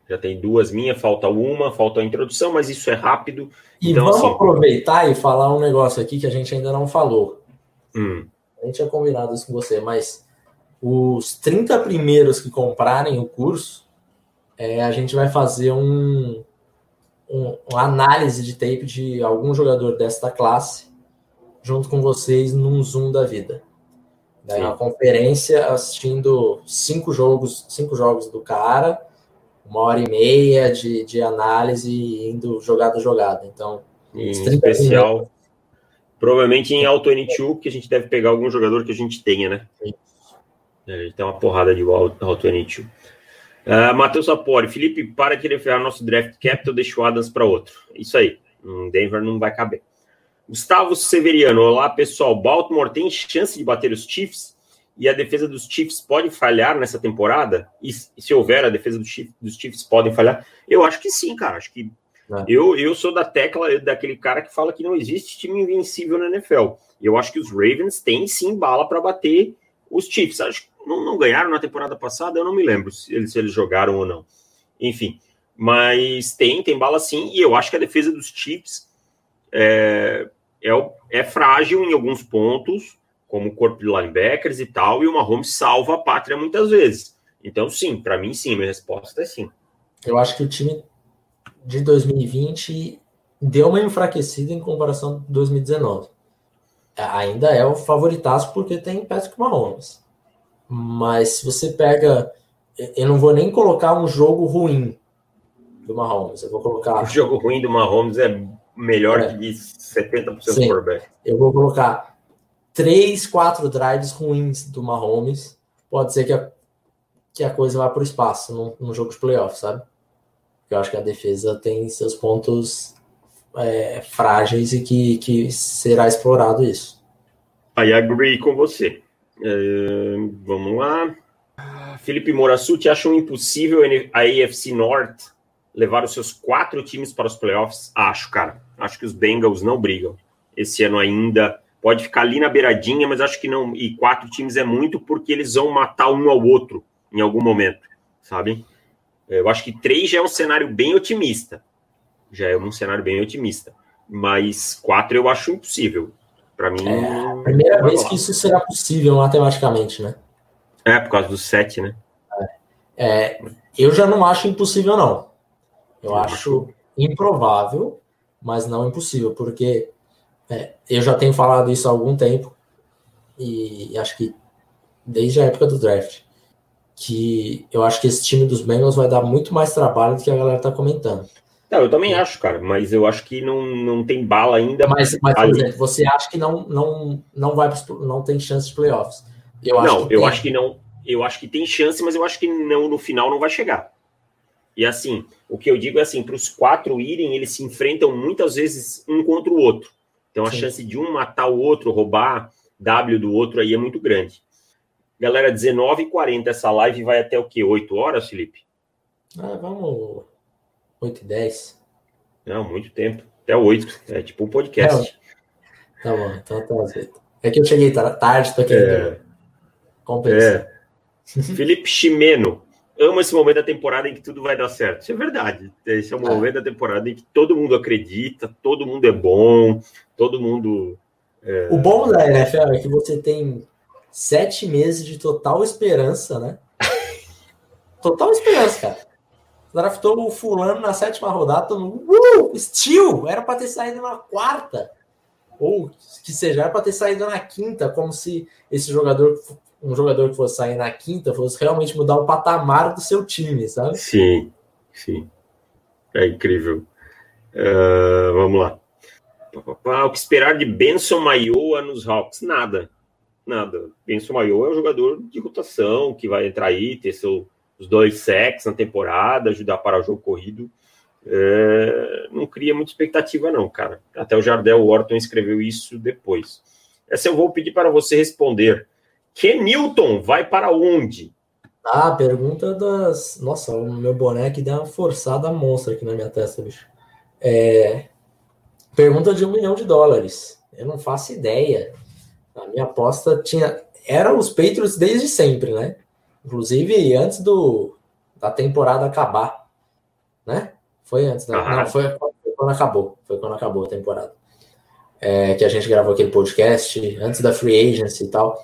Já tem duas minhas, falta uma, falta a introdução, mas isso é rápido. E então, vamos assim... aproveitar e falar um negócio aqui que a gente ainda não falou. Hum. A gente tinha combinado isso com você, mas os 30 primeiros que comprarem o curso, é, a gente vai fazer um, um, uma análise de tape de algum jogador desta classe junto com vocês num Zoom da vida. Daí uma conferência assistindo cinco jogos, cinco jogos do cara, uma hora e meia de, de análise indo jogada a jogada. Então, em especial, minutos. provavelmente em Auto N2, que a gente deve pegar algum jogador que a gente tenha, né? Sim. É, gente tem uma porrada de Auto N2. Uh, Matheus Sapori, Felipe, para querer ferrar nosso draft capital, deixa o Adams para outro. Isso aí, um Denver não vai caber. Gustavo Severiano, olá pessoal. Baltimore tem chance de bater os Chiefs e a defesa dos Chiefs pode falhar nessa temporada? E se houver, a defesa dos Chiefs, dos Chiefs podem falhar? Eu acho que sim, cara. Acho que é. eu, eu sou da tecla daquele cara que fala que não existe time invencível na NFL. Eu acho que os Ravens têm sim bala para bater os Chiefs. Acho não, não, ganharam na temporada passada, eu não me lembro se eles, se eles jogaram ou não. Enfim, mas tem, tem bala sim, e eu acho que a defesa dos Chiefs é, é, é frágil em alguns pontos, como o corpo de linebackers e tal, e o Mahomes salva a pátria muitas vezes. Então, sim, para mim, sim, minha resposta é sim. Eu acho que o time de 2020 deu uma enfraquecida em comparação com 2019. Ainda é o favoritaço porque tem Patrick Mahomes. Mas se você pega. Eu não vou nem colocar um jogo ruim do Mahomes. Eu vou colocar. O jogo ruim do Mahomes é melhor é. que 70% Sim. do quarterback. Eu vou colocar três, quatro drives ruins do Mahomes. Pode ser que a, que a coisa vá para o espaço num, num, jogo de playoff, sabe? Eu acho que a defesa tem seus pontos é, frágeis e que, que será explorado isso. I agree com você. Vamos lá. Felipe Morassuti acham impossível a AFC North levar os seus quatro times para os playoffs? Acho, cara. Acho que os Bengals não brigam. Esse ano ainda pode ficar ali na beiradinha, mas acho que não. E quatro times é muito porque eles vão matar um ao outro em algum momento, sabe? Eu acho que três já é um cenário bem otimista. Já é um cenário bem otimista. Mas quatro eu acho impossível. Para mim. É a primeira vez que isso será possível matematicamente, né? É, por causa do 7, né? É, é, eu já não acho impossível, não. Eu acho improvável, mas não impossível, porque é, eu já tenho falado isso há algum tempo e acho que desde a época do draft. Que eu acho que esse time dos Bengals vai dar muito mais trabalho do que a galera tá comentando. Não, eu também acho, cara, mas eu acho que não, não tem bala ainda. Mas, mas por exemplo, você acha que não, não, não, vai, não tem chance de playoffs? Eu acho não, eu tem. acho que não. Eu acho que tem chance, mas eu acho que não no final não vai chegar. E assim, o que eu digo é assim, para os quatro irem, eles se enfrentam muitas vezes um contra o outro. Então a Sim. chance de um matar o outro, roubar W do outro aí é muito grande. Galera, 19h40 essa live vai até o quê? 8 horas, Felipe? Ah, vamos 8 e 10. Não, muito tempo. Até 8. É tipo um podcast. É, tá bom, então até as 8. É que eu cheguei tarde, tô querendo é. compensar. É. Felipe Ximeno. Amo esse momento da temporada em que tudo vai dar certo. Isso é verdade. Esse é o é. momento da temporada em que todo mundo acredita, todo mundo é bom, todo mundo. É... O bom da NFL é que você tem sete meses de total esperança, né? total esperança, cara draftou o fulano na sétima rodada, todo mundo, uh, era para ter saído na quarta, ou que seja, era para ter saído na quinta, como se esse jogador, um jogador que fosse sair na quinta, fosse realmente mudar o patamar do seu time, sabe? Sim, sim, é incrível. Uh, vamos lá. O que esperar de Benson Maioa nos Hawks? Nada, nada. Benson Maioa é um jogador de rotação que vai entrar aí, ter seu os dois sacks na temporada, ajudar para o jogo corrido. É, não cria muita expectativa, não, cara. Até o Jardel Wharton escreveu isso depois. Essa eu vou pedir para você responder. Newton vai para onde? Ah, pergunta das. Nossa, o meu boneco deu uma forçada monstra aqui na minha testa, bicho. É... Pergunta de um milhão de dólares. Eu não faço ideia. A minha aposta tinha. Era os Patriots desde sempre, né? Inclusive, antes do, da temporada acabar, né? Foi antes. Ah. Não, foi, foi, quando acabou. Foi quando acabou a temporada. É, que a gente gravou aquele podcast antes da free agency e tal.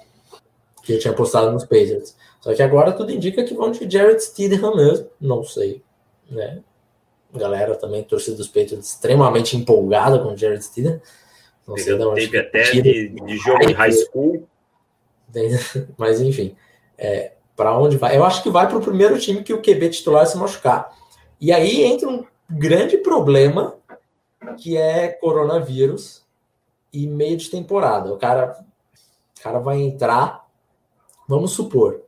Que eu tinha postado nos Pacers. Só que agora tudo indica que vão de Jared Stidham mesmo. Não sei. Né? Galera também, torcida dos Patriots, extremamente empolgada com o Jared Stidham. Não sei de onde. Teve até de, de jogo em high school. Mas enfim. É, para onde vai. Eu acho que vai para o primeiro time que o QB titular se machucar. E aí entra um grande problema que é coronavírus e meio de temporada. O cara, o cara vai entrar, vamos supor,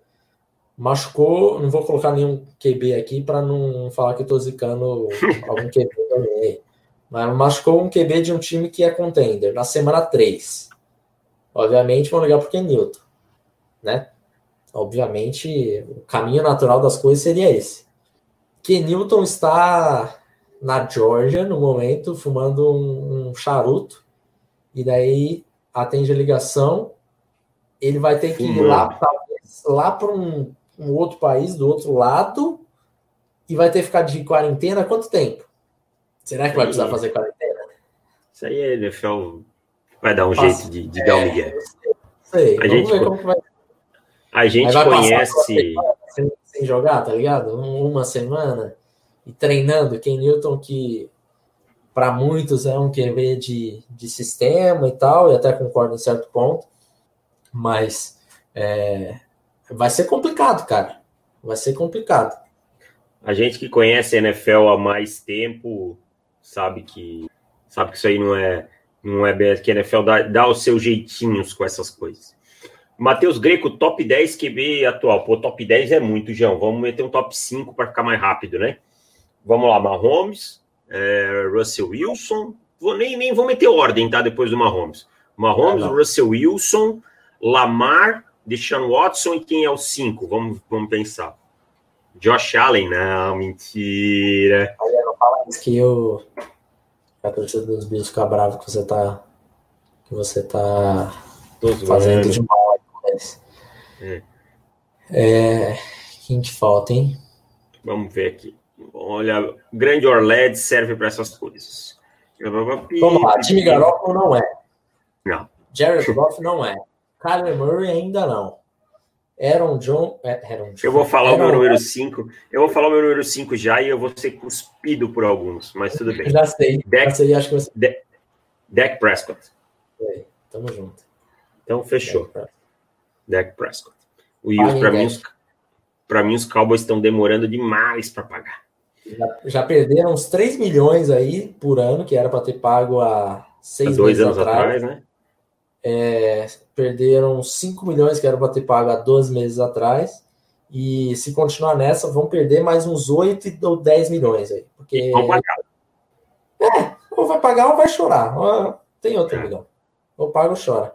machucou, não vou colocar nenhum QB aqui para não falar que eu tô zicando algum QB também. Mas machucou um QB de um time que é contender na semana 3. Obviamente vão ligar pro Kenilton, né? Obviamente, o caminho natural das coisas seria esse. Kenilton está na Georgia no momento, fumando um, um charuto, e daí atende a ligação. Ele vai ter que ir lá, lá para um, um outro país, do outro lado, e vai ter que ficar de quarentena quanto tempo? Será que vai precisar fazer quarentena? Isso aí é NFL vai dar um Nossa, jeito de, de é, dar um migué. Sei, a Vamos gente, ver como que vai a gente conhece. Sem, sem, jogar, tá ligado? Uma semana e treinando. Ken Newton, que para muitos é um QB de, de sistema e tal, e até concordo em certo ponto, mas é, vai ser complicado, cara. Vai ser complicado. A gente que conhece a NFL há mais tempo sabe que sabe que isso aí não é não é que a NFL dá, dá os seus jeitinhos com essas coisas. Matheus Greco, top 10 QB atual. Pô, top 10 é muito, João. Vamos meter um top 5 para ficar mais rápido, né? Vamos lá, Mahomes, é, Russell Wilson. Vou, nem, nem vou meter ordem, tá? Depois do Mahomes. Mahomes, Russell Wilson, Lamar, Deshaun Watson e quem é o 5? Vamos, vamos pensar. Josh Allen, não, mentira. Olha, não fala isso que eu. A torcida dos Bills ficar bravo que você tá. Que você tá. fazendo de mal é. é. Quem que falta, hein? Vamos ver aqui. Olha, grande Orled serve para essas coisas. Vamos lá, time Garoppolo não é. Não. Jared Goff não é. Kyler Murray ainda não. Aaron John. É, Aaron John. Eu vou falar Aaron o meu número 5. Eu vou falar o meu número 5 já e eu vou ser cuspido por alguns, mas tudo bem. Já sei. Dak, já sei, acho que você. Dak Prescott. É, tamo junto. Então, fechou. Dak Prescott. O Yus, para mim, os, mim, os Cowboys estão demorando demais para pagar. Já, já, perderam uns 3 milhões aí por ano, que era para ter pago há seis há dois meses anos atrás, atrás né? É, perderam 5 milhões que era para ter pago há 12 meses atrás. E se continuar nessa, vão perder mais uns 8 ou 10 milhões aí. Porque... Vão pagar. É, ou vai pagar ou vai chorar. Tem outra é. milhão. Ou paga ou chora.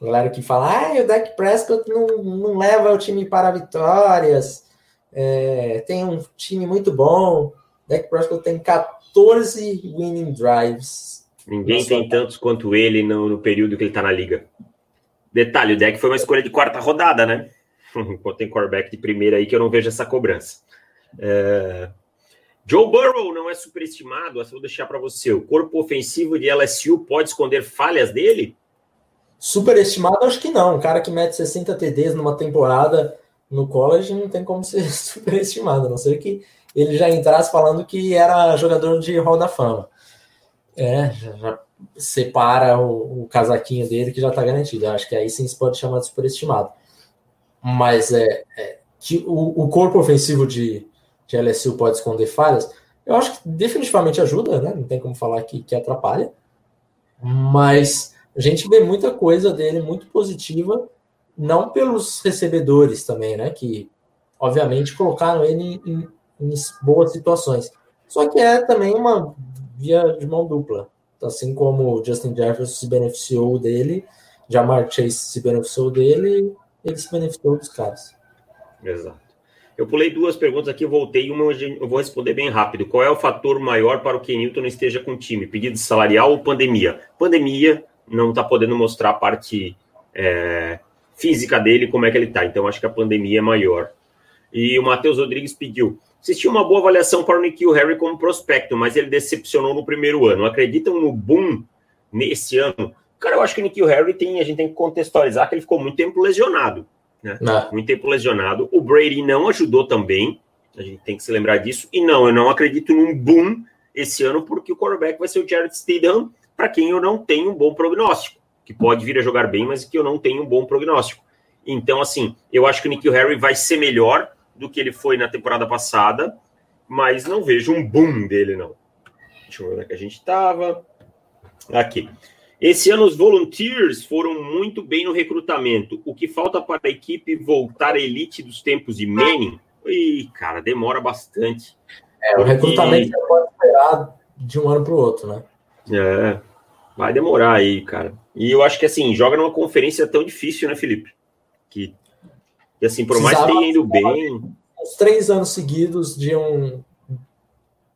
Galera que fala, ah, o Dak Prescott não, não leva o time para vitórias. É, tem um time muito bom. Dak Prescott tem 14 winning drives. Ninguém tem tantos quanto ele no, no período que ele está na liga. Detalhe, o Dak foi uma escolha de quarta rodada, né? Tem quarterback de primeira aí que eu não vejo essa cobrança. É... Joe Burrow não é superestimado, essa vou deixar para você. O corpo ofensivo de LSU pode esconder falhas dele? Superestimado, acho que não. Um cara que mete 60 TDs numa temporada no college não tem como ser superestimado, a não ser que ele já entrasse falando que era jogador de Hall da Fama. É, já, separa o, o, casaquinho dele que já está garantido. Acho que aí sim se pode chamar de superestimado. Mas é, é que o, o, corpo ofensivo de, de LSU pode esconder falhas. Eu acho que definitivamente ajuda, né? Não tem como falar que, que atrapalha. Mas a gente vê muita coisa dele muito positiva, não pelos recebedores também, né? Que obviamente colocaram ele em, em boas situações. Só que é também uma via de mão dupla. Assim como o Justin Jefferson se beneficiou dele, Jamar Chase se beneficiou dele, ele se beneficiou dos caras. Exato. Eu pulei duas perguntas aqui, voltei uma, eu vou responder bem rápido. Qual é o fator maior para o que Newton não esteja com o time? Pedido salarial ou pandemia? Pandemia não está podendo mostrar a parte é, física dele, como é que ele está. Então, acho que a pandemia é maior. E o Matheus Rodrigues pediu: Existia uma boa avaliação para o Nikhil Harry como prospecto, mas ele decepcionou no primeiro ano. Acreditam no boom nesse ano? Cara, eu acho que o Nikhil Harry tem, a gente tem que contextualizar que ele ficou muito tempo lesionado. Né? É. Muito tempo lesionado. O Brady não ajudou também. A gente tem que se lembrar disso. E não, eu não acredito num boom esse ano, porque o quarterback vai ser o Jared Stidham, para quem eu não tenho um bom prognóstico. Que pode vir a jogar bem, mas que eu não tenho um bom prognóstico. Então, assim, eu acho que o Nikhil Harry vai ser melhor do que ele foi na temporada passada, mas não vejo um boom dele, não. Deixa eu ver onde é que a gente estava. Aqui. Esse ano os volunteers foram muito bem no recrutamento. O que falta para a equipe voltar à elite dos tempos de Manning? Ih, cara, demora bastante. É, o recrutamento e... pode esperar de um ano para o outro, né? É, vai demorar aí, cara. E eu acho que assim, joga numa conferência tão difícil, né, Felipe? Que e assim, por mais que tenha ido bem. Uns três anos seguidos de um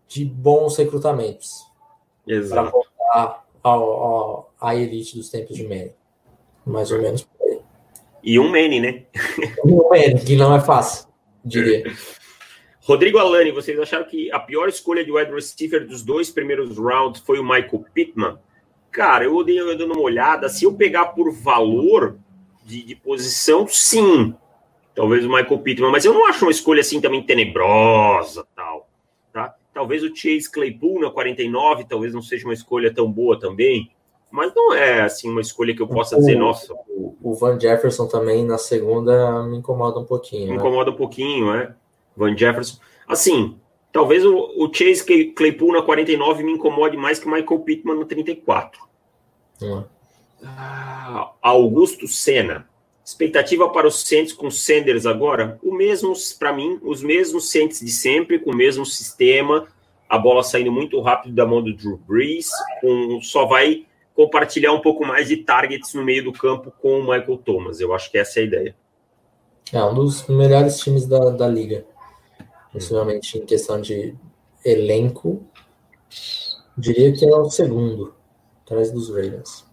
de bons recrutamentos. Exato. Para voltar ao, ao, à elite dos tempos de Manny. Mais ou menos por aí. E um Manny, né? Um Manny, que não é fácil, diria. Rodrigo Alani, vocês acharam que a pior escolha de wide receiver dos dois primeiros rounds foi o Michael Pittman? Cara, eu dei dando uma olhada. Se eu pegar por valor de, de posição, sim. Talvez o Michael Pittman, mas eu não acho uma escolha assim também tenebrosa, tal, tá? Talvez o Chase Claypool na 49, talvez não seja uma escolha tão boa também, mas não é assim uma escolha que eu possa o, dizer, nossa. O, Van Jefferson também na segunda me incomoda um pouquinho. Me né? incomoda um pouquinho, é. Van Jefferson. Assim, talvez o, o Chase Claypool na 49 me incomode mais que o Michael Pittman no 34. Hum. Ah, Augusto Senna. Expectativa para os Saints com Sanders agora? O mesmo, para mim, os mesmos Saints de sempre, com o mesmo sistema, a bola saindo muito rápido da mão do Drew Brees, com, só vai compartilhar um pouco mais de targets no meio do campo com o Michael Thomas. Eu acho que essa é a ideia. É um dos melhores times da, da liga, principalmente em questão de elenco. Diria que é o segundo, atrás dos Ravens.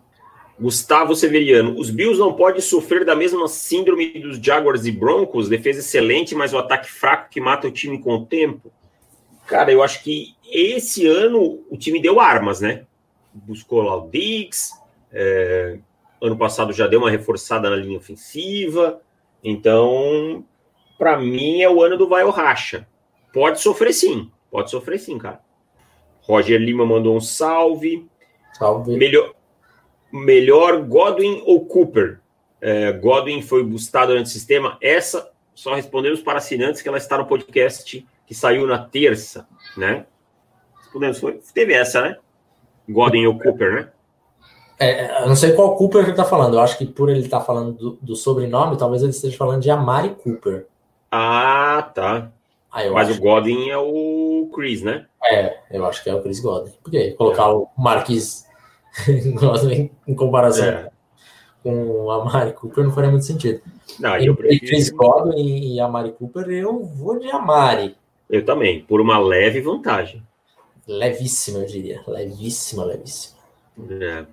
Gustavo Severiano, os Bills não podem sofrer da mesma síndrome dos Jaguars e Broncos, defesa excelente, mas o ataque fraco que mata o time com o tempo. Cara, eu acho que esse ano o time deu armas, né? Buscou lá o Diggs, é, ano passado já deu uma reforçada na linha ofensiva, então, para mim, é o ano do vai ou racha. Pode sofrer sim, pode sofrer sim, cara. Roger Lima mandou um salve. Salve. Melhor, melhor Godwin ou Cooper? É, Godwin foi buscado durante o sistema. Essa só respondemos para assinantes que ela está no podcast que saiu na terça, né? Respondemos, foi, teve essa, né? Godwin ou Cooper, né? É, eu não sei qual Cooper que ele tá falando. Eu acho que por ele estar tá falando do, do, sobrenome, talvez ele esteja falando de Amari Cooper. Ah, tá. Ah, Mas o Godwin é o Chris, né? É, eu acho que é o Chris Godwin. Porque colocar é. o Marquis Godwin em comparação é. com o Amari Cooper não faria muito sentido. Não, eu prefiro... Chris Godwin e Amari Cooper, eu vou de Amari. Eu também, por uma leve vantagem. Levíssima, eu diria. Levíssima, levíssima. É.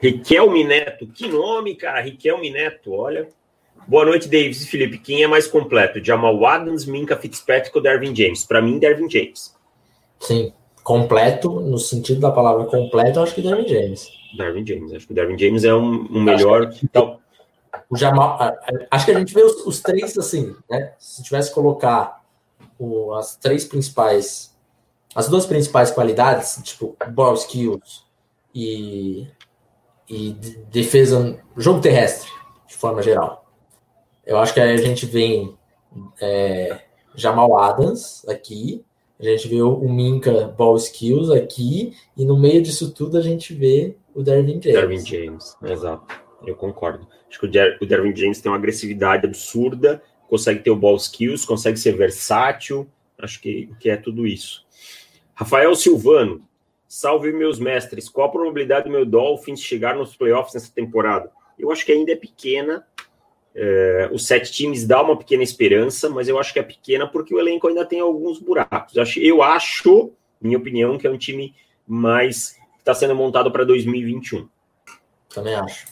Riquelme Neto, que nome, cara, Riquelme Neto, olha. Boa noite, Davis e Felipe. Quem é mais completo? Jamal Adams, Minka Fitzpatrick ou Dervin James? Para mim, Dervin James. Sim, completo, no sentido da palavra completo, eu acho que Dervin James. Dervin James, acho que o Dervin James é um, um melhor. Então... O Jamal, acho que a gente vê os, os três assim, né? Se tivesse colocar o, as três principais, as duas principais qualidades, tipo ball skills e e defesa, jogo terrestre, de forma geral. Eu acho que a gente vem é, Jamal Adams aqui, a gente vê o Minka Ball Skills aqui, e no meio disso tudo a gente vê o Dervin James. Dervin James, exato. Eu concordo. Acho que o, Der o Dervin James tem uma agressividade absurda, consegue ter o ball skills, consegue ser versátil. Acho que, que é tudo isso. Rafael Silvano, Salve meus mestres. Qual a probabilidade do meu Dolphins chegar nos playoffs nessa temporada? Eu acho que ainda é pequena. É, os sete times dá uma pequena esperança, mas eu acho que é pequena porque o elenco ainda tem alguns buracos. Eu acho, eu acho minha opinião, que é um time mais que está sendo montado para 2021. Também acho.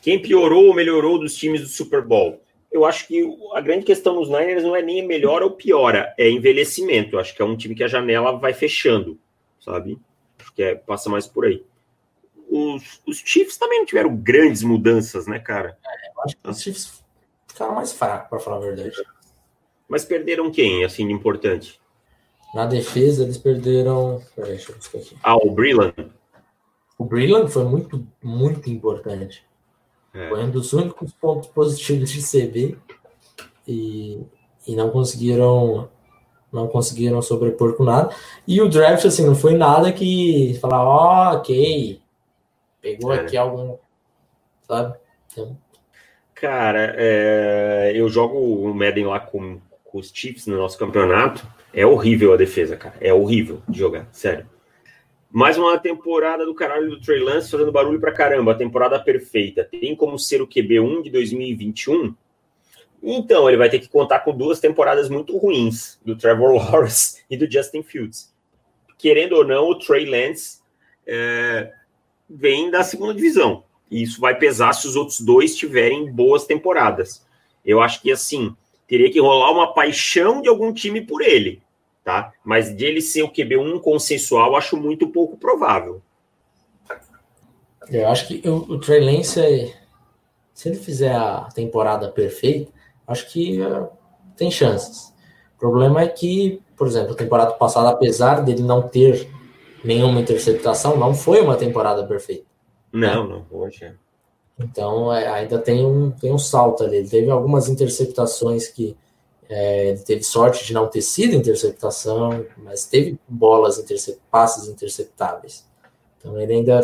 Quem piorou ou melhorou dos times do Super Bowl? Eu acho que a grande questão nos Niners não é nem melhor ou piora, é envelhecimento. Eu acho que é um time que a janela vai fechando sabe? Acho que é, passa mais por aí. Os, os Chiefs também não tiveram grandes mudanças, né, cara? Acho que os Chiefs ficaram mais fracos, para falar a verdade. Mas perderam quem, assim, de importante? Na defesa, eles perderam. Peraí, deixa eu buscar aqui. Ah, o Brilland. O Brilland foi muito, muito importante. É. Foi um dos únicos pontos positivos de CB e, e não conseguiram não conseguiram sobrepor com nada. E o draft, assim, não foi nada que falar, ó, oh, ok, pegou é. aqui algum, sabe? Então... Cara, é... eu jogo o Madden lá com, com os Chiefs no nosso campeonato. É horrível a defesa, cara. É horrível de jogar, sério. Mais uma temporada do caralho do Trey Lance fazendo barulho pra caramba. A temporada perfeita. Tem como ser o QB1 de 2021? Então, ele vai ter que contar com duas temporadas muito ruins, do Trevor Lawrence e do Justin Fields. Querendo ou não, o Trey Lance é, vem da segunda divisão. E isso vai pesar se os outros dois tiverem boas temporadas. Eu acho que, assim, teria que rolar uma paixão de algum time por ele, tá? Mas de ele ser o QB1 consensual, acho muito pouco provável. Eu acho que o, o Trey Lance, é, se ele fizer a temporada perfeita, acho que uh, tem chances. O problema é que, por exemplo, a temporada passada, apesar dele não ter nenhuma interceptação, não foi uma temporada perfeita. Não, né? não, poxa. Então é, ainda tem um, tem um salto ali. Ele teve algumas interceptações que é, ele teve sorte de não ter sido interceptação, mas teve bolas, intercept, passes interceptáveis. Então ele ainda,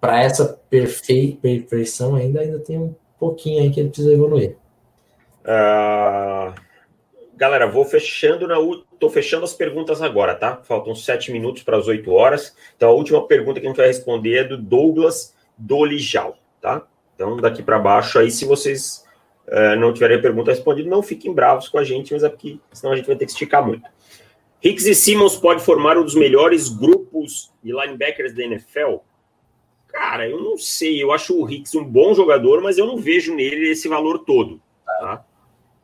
para essa perfeição, ainda, ainda tem um pouquinho aí que ele precisa evoluir. Uh, galera, vou fechando na tô fechando as perguntas agora, tá? Faltam sete minutos para as oito horas. Então a última pergunta que a gente vai responder é do Douglas Dolijal, tá? Então daqui para baixo aí, se vocês uh, não tiverem pergunta respondida, não fiquem bravos com a gente, mas é porque senão a gente vai ter que esticar muito. Hicks e Simmons pode formar um dos melhores grupos de linebackers da NFL? Cara, eu não sei. Eu acho o Hicks um bom jogador, mas eu não vejo nele esse valor todo. Tá?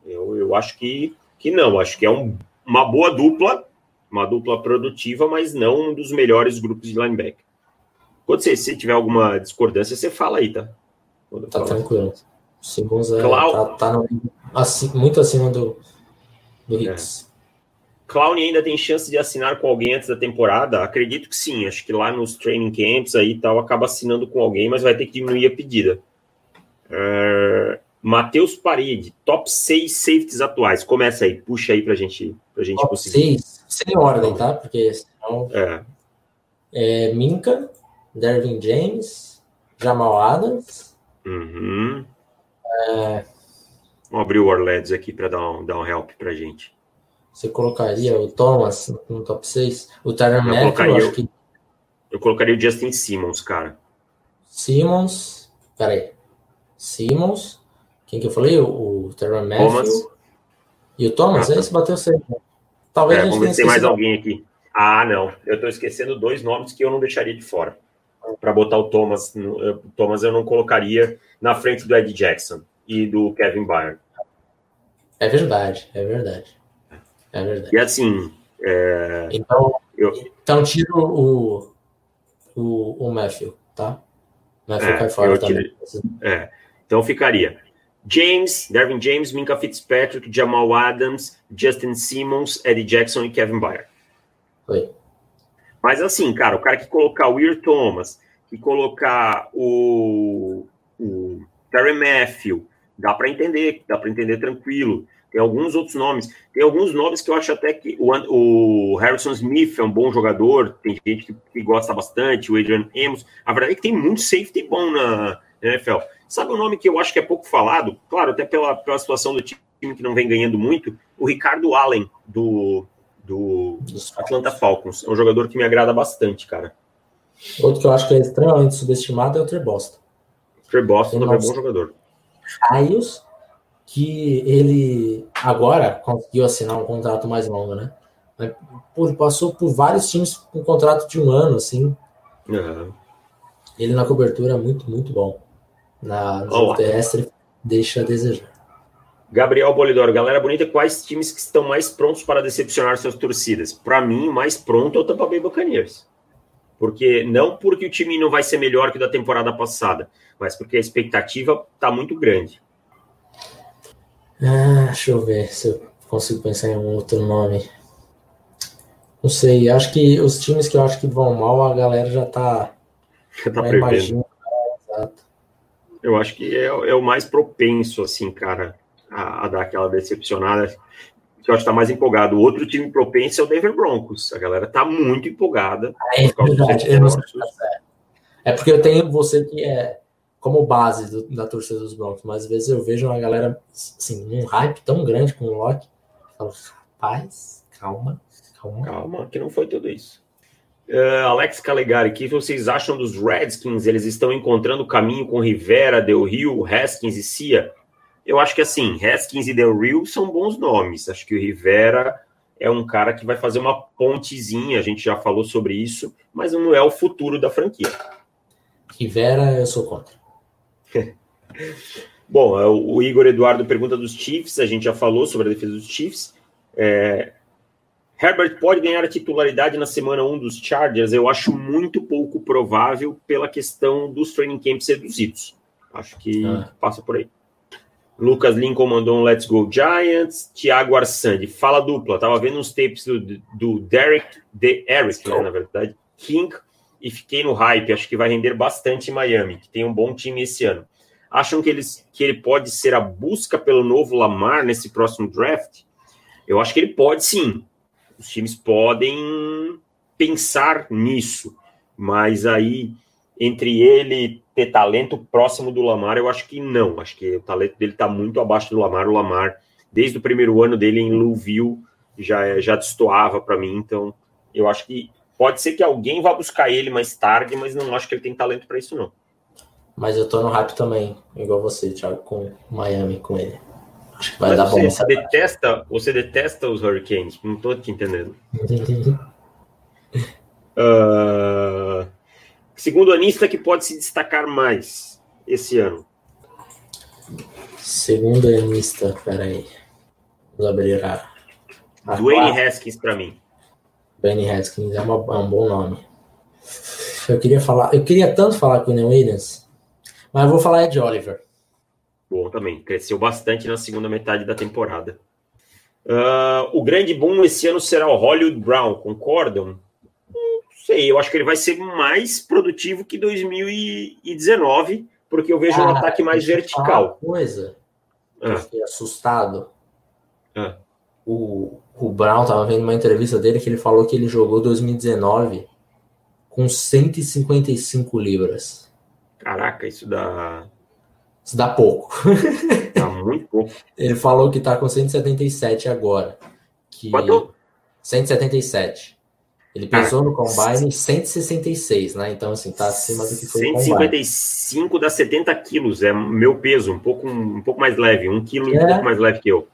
Eu, eu acho que, que não. Acho que é um, uma boa dupla, uma dupla produtiva, mas não um dos melhores grupos de linebacker. Quando você, se tiver alguma discordância, você fala aí, tá? Tá tranquilo. O Simmons é, Clau... tá, tá no, assim, muito acima do, do é. Hicks. É. Clown ainda tem chance de assinar com alguém antes da temporada? Acredito que sim. Acho que lá nos training camps aí tal acaba assinando com alguém, mas vai ter que diminuir a pedida. Uh, Matheus Parede, top 6 safeties atuais. Começa aí, puxa aí pra gente, pra gente top conseguir. 6, sem ordem, tá? Porque senão. É. é Minka, Dervin James, Jamal Adams. Uhum. É... Vamos abrir o Orleans aqui para dar um, dar um help pra gente. Você colocaria o Thomas no top 6? O Tyler Matthew, eu acho que. Eu colocaria o Justin Simmons, cara. Simmons. Peraí. Simmons. Quem que eu falei? O, o Tyler Matthew. E o Thomas? Ah, tá. Esse bateu sempre. Talvez é, a gente vamos tenha mais alguém aqui. Ah, não. Eu estou esquecendo dois nomes que eu não deixaria de fora. Para botar o Thomas. O Thomas eu não colocaria na frente do Ed Jackson e do Kevin Byron. É verdade, é verdade. É verdade. E assim. É... Então, eu... então tiro o, o, o Matthew, tá? Matthew é, cai fora também. É. Então ficaria James, Dervin James, Minka Fitzpatrick, Jamal Adams, Justin Simmons, Eddie Jackson e Kevin Byard. Oi. Mas assim, cara, o cara que colocar o Weir Thomas, que colocar o, o Terry Matthew, dá para entender, dá para entender tranquilo. Tem alguns outros nomes. Tem alguns nomes que eu acho até que o, o Harrison Smith é um bom jogador, tem gente que, que gosta bastante, o Adrian Amos. A verdade é que tem muito safety bom na, na NFL. Sabe um nome que eu acho que é pouco falado? Claro, até pela, pela situação do time que não vem ganhando muito, o Ricardo Allen, do, do Atlanta Falcons. É um jogador que me agrada bastante, cara. Outro que eu acho que é extremamente subestimado é o Trey Boston. Trey Boston também é um bom jogador. Raios que ele agora conseguiu assinar um contrato mais longo, né? Ele passou por vários times com um contrato de um ano, assim. Uhum. Ele na cobertura é muito, muito bom. Na no terrestre deixa a desejar. Gabriel Bolidoro, galera bonita, quais times que estão mais prontos para decepcionar suas torcidas? Para mim, o mais pronto é o Tampa Bay Buccaneers. Porque não porque o time não vai ser melhor que o da temporada passada, mas porque a expectativa está muito grande. Ah, deixa eu ver se eu consigo pensar em um outro nome. Não sei, acho que os times que eu acho que vão mal, a galera já tá. Já tá prevendo. exato. Eu acho que é, é, o mais propenso, assim, cara, a, a, dar aquela decepcionada. Que eu acho que tá mais empolgado. O outro time propenso é o Denver Broncos. A galera tá muito empolgada. É, é verdade. É porque eu tenho você que é como base do, da torcida dos Broncos, mas às vezes eu vejo uma galera assim, um hype tão grande com o Locke, falo, rapaz, calma, calma. Calma, que não foi tudo isso. Uh, Alex Calegari, o que vocês acham dos Redskins? Eles estão encontrando o caminho com Rivera, Del Rio, Haskins e Cia? Eu acho que assim, Haskins e Del Rio são bons nomes. Acho que o Rivera é um cara que vai fazer uma pontezinha, a gente já falou sobre isso, mas não é o futuro da franquia. Rivera, eu sou contra. Bom, é, o Igor Eduardo pergunta dos Chiefs, a gente já falou sobre a defesa dos Chiefs. É, Herbert pode ganhar a titularidade na semana 1 dos Chargers? Eu acho muito pouco provável pela questão dos training camps reduzidos. Acho que ah. passa por aí. Lucas Lincoln mandou um Let's Go Giants. Tiago Arsandi, fala dupla. Tava vendo uns tapes do, do Derek, de Eric, né, na verdade, King e fiquei no hype. Acho que vai render bastante em Miami, que tem um bom time esse ano. Acham que, eles, que ele pode ser a busca pelo novo Lamar nesse próximo draft? Eu acho que ele pode sim. Os times podem pensar nisso, mas aí entre ele ter talento próximo do Lamar, eu acho que não. Acho que o talento dele está muito abaixo do Lamar. O Lamar, desde o primeiro ano dele em Louisville, já, já destoava para mim. Então, eu acho que Pode ser que alguém vá buscar ele mais tarde, mas não acho que ele tem talento para isso, não. Mas eu tô no hype também, igual você, Thiago, com Miami, com ele. Acho que vai mas dar você, bom. Você detesta, você detesta os Hurricanes, não tô te entendendo. uh, segundo anista que pode se destacar mais esse ano. Segundo anista, peraí. Vamos abrir a. a Dwayne Haskins para mim. Benny Haskins é, uma, é, um bom nome. Eu queria falar, eu queria tanto falar com o Neil Williams, mas eu vou falar de Oliver. Bom também, cresceu bastante na segunda metade da temporada. Uh, o grande boom esse ano será o Hollywood Brown, concordam? Sei, eu acho que ele vai ser mais produtivo que 2019, porque eu vejo um ataque mais vertical. Coisa. Ah. Eu fiquei assustado. Ah. O, o Brown tava vendo uma entrevista dele que ele falou que ele jogou 2019 com 155 libras. Caraca, isso dá, Isso dá pouco. dá muito pouco. Ele falou que tá com 177 agora. Que... Quanto? 177. Ele pesou no combine 166, né? Então, assim, tá acima do que foi o combine. 155 dá 70 quilos, é meu peso, um pouco, um pouco mais leve, um quilo e um É. pouco mais leve que eu.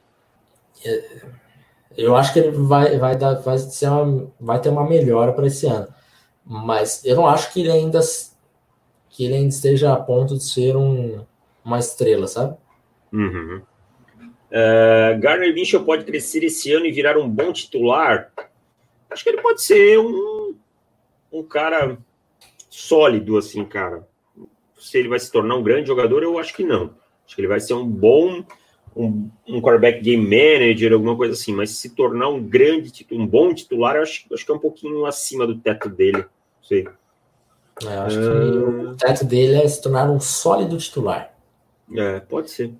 Eu acho que ele vai, vai, dar, vai, ser uma, vai ter uma melhora para esse ano. Mas eu não acho que ele ainda que ele ainda esteja a ponto de ser um, uma estrela, sabe? Uhum. Uh, Garner Mitchell pode crescer esse ano e virar um bom titular? Acho que ele pode ser um, um cara sólido, assim, cara. Se ele vai se tornar um grande jogador, eu acho que não. Acho que ele vai ser um bom, um, um quarterback game manager, alguma coisa assim. Mas se tornar um grande, um bom titular, eu acho, acho que é um pouquinho acima do teto dele. Não sei. É, Eu acho que Ah. o teto dele é se tornar um sólido titular. É, pode ser.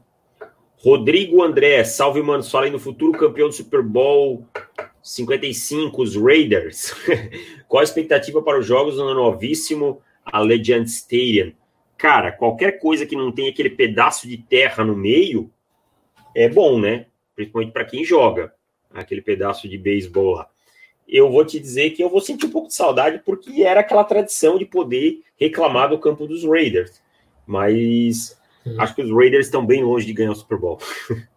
Rodrigo André, salve, mano. Fala aí no futuro campeão do Super Bowl 55, os Raiders. Qual a expectativa para os jogos no novíssimo Allegiant Stadium? Cara, qualquer coisa que não tenha aquele pedaço de terra no meio é bom, né? Principalmente para quem joga aquele pedaço de beisebol lá. Eu vou te dizer que eu vou sentir um pouco de saudade porque era aquela tradição de poder reclamar do campo dos Raiders. Mas Hum. acho que os Raiders estão bem longe de ganhar o Super Bowl.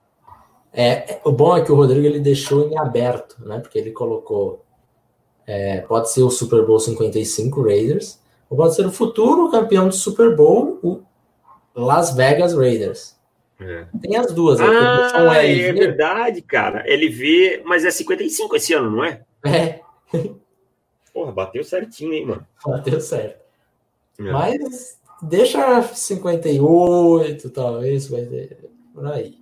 É, é- o bom é que o Rodrigo ele deixou em aberto, né? Porque ele colocou. é, pode ser o Super Bowl 55 Raiders, ou pode ser o futuro campeão do Super Bowl, o Las Vegas Raiders. É. Tem as duas. né? Ele um Ah, é LV, verdade, cara. LV, mas é 55 esse ano, não é? É, Porra, bateu certinho, hein, mano. bateu certo. É. Mas deixa 58, talvez, vai ter por aí.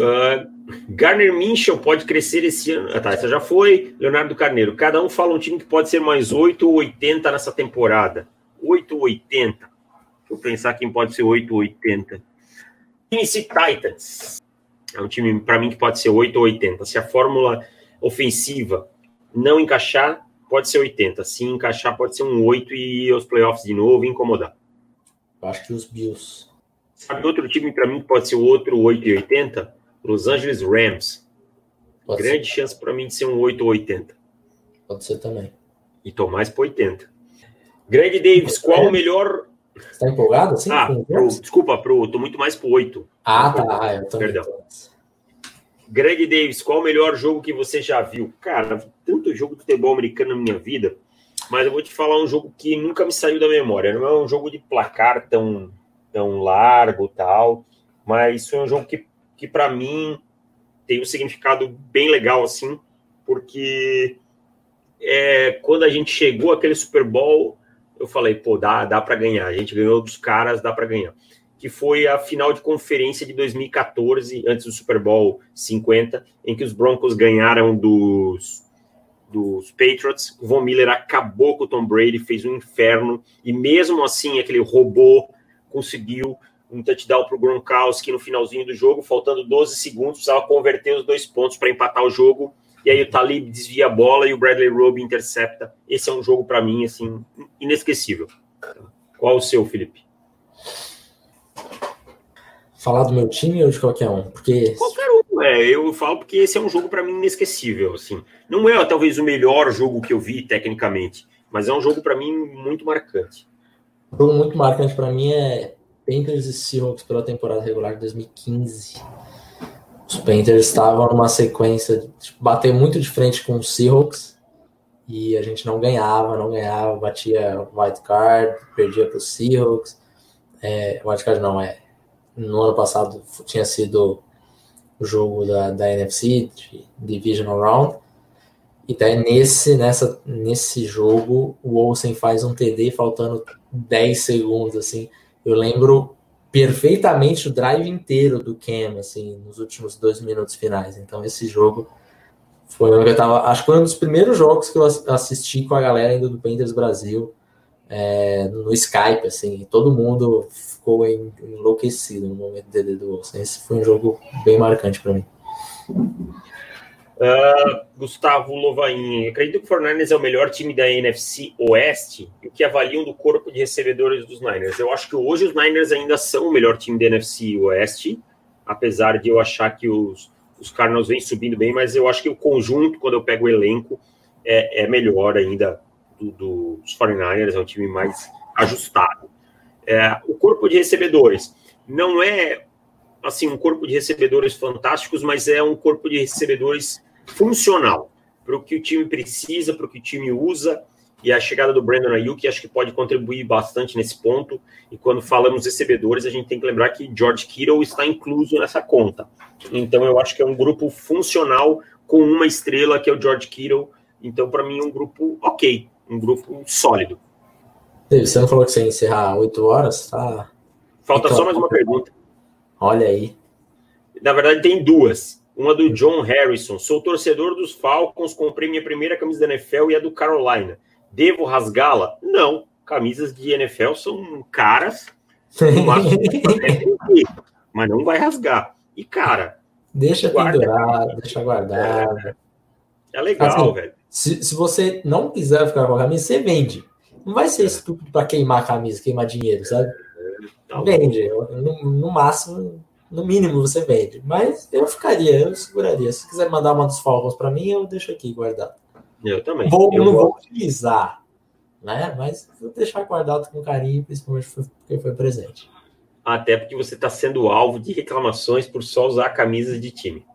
Ah, Garner Minchel pode crescer esse ano. Ah, tá, essa já foi. Leonardo Carneiro. Cada um fala um time que pode ser mais 8 ou 80 nessa temporada. 8 ou 80. Deixa eu pensar quem pode ser 8 ou 80. Tennessee Titans. É um time, para mim, que pode ser 8 ou 80. Se a fórmula ofensiva não encaixar, pode ser 80. Se encaixar, pode ser um 8 e aos playoffs de novo incomodar. Acho que os Bills. Sabe outro time para mim que pode ser outro 8 e 80? Los Angeles Rams. Pode Grande ser, chance para mim de ser um 8 ou 80. pode ser também. E tô mais para 80. Greg Davis, qual o melhor. Você tá empolgado assim? Ah, com o pro, desculpa, pro, tô muito mais pro 8. ah, tá. Ah, eu também. Perdão. tô. Greg Davis, qual o melhor jogo que você já viu? Cara, tanto jogo de futebol americano na minha vida, mas eu vou te falar um jogo que nunca me saiu da memória. Não é um jogo de placar tão, tão largo tal, mas foi um jogo que, que para mim tem um significado bem legal, assim, porque é, quando a gente chegou àquele Super Bowl, eu falei, pô, dá, dá para ganhar. A gente ganhou dos caras, dá para ganhar que foi a final de conferência de 2014, antes do Super Bowl 50, em que os Broncos ganharam dos, dos Patriots. O Von Miller acabou com o Tom Brady, fez um inferno, e mesmo assim, aquele robô conseguiu um touchdown para o Gronkowski no finalzinho do jogo, faltando 12 segundos, precisava converter os dois pontos para empatar o jogo. E aí o Talib desvia a bola e o Bradley Roby intercepta. Esse é um jogo para mim assim inesquecível. Qual o seu, Felipe? Falar do meu time ou de qualquer um? Porque Qualquer um, é. Eu falo porque esse é um jogo para mim inesquecível, assim. Não é talvez o melhor jogo que eu vi tecnicamente, mas é um jogo para mim muito marcante. Um jogo muito marcante pra mim é Panthers e Seahawks pela temporada regular de 2015. Os Panthers estavam numa sequência de tipo, bater muito de frente com os Seahawks e a gente não ganhava, não ganhava, batia white card, perdia para os Seahawks. É, white card não é. No ano passado tinha sido o jogo da, da NFC, Divisional Round. E daí nesse, nessa, nesse jogo o Olsen faz um TD faltando 10 segundos, assim. Eu lembro perfeitamente o drive inteiro do Cam, assim, nos últimos dois minutos finais. Então esse jogo foi um eu tava, acho que foi um dos primeiros jogos que eu assisti com a galera ainda do Panthers Brasil. é, no Skype, assim, todo mundo ficou enlouquecido no momento dele do Wilson. Esse foi um jogo bem marcante para mim. Uh, Gustavo Lovain, acredito que o 49ers é o melhor time da NFC Oeste o que avaliam do corpo de recebedores dos Niners. Eu acho que hoje os Niners ainda são o melhor time da NFC Oeste, apesar de eu achar que os, os Cardinals vêm subindo bem, mas eu acho que o conjunto, quando eu pego o elenco, é, é melhor ainda do, do, dos 49ers, é um time mais ajustado. É, o corpo de recebedores não é assim um corpo de recebedores fantásticos, mas é um corpo de recebedores funcional para o que o time precisa, para o que o time usa. E a chegada do Brandon Ayuk acho que pode contribuir bastante nesse ponto. E quando falamos recebedores, a gente tem que lembrar que George Kittle está incluso nessa conta. Então eu acho que é um grupo funcional com uma estrela que é o George Kittle. Então para mim é um grupo ok, um grupo sólido. Você não falou que você ia encerrar 8 horas? Tá. Falta então, só mais uma pergunta. Olha aí. Na verdade, tem duas. Uma do John Harrison. Sou torcedor dos Falcons, comprei minha primeira camisa da NFL e a do Carolina. Devo rasgá-la? Não. Camisas de NFL são caras, mas não vai rasgar. E, cara. Deixa pendurado, deixa guardado. É, é legal, assim, velho. Se, se você não quiser ficar com a camisa, você vende. Não vai ser é. estúpido para queimar a camisa, queimar dinheiro, sabe? Tá vende. No, no, máximo, no mínimo você vende. Mas eu ficaria, eu seguraria. Se quiser mandar uma dos Falcons para mim, eu deixo aqui guardado. Eu também. Vou, eu não vou, vou utilizar, né? Mas vou deixar guardado com carinho, principalmente porque foi presente. Até porque você está sendo alvo de reclamações por só usar camisas de time.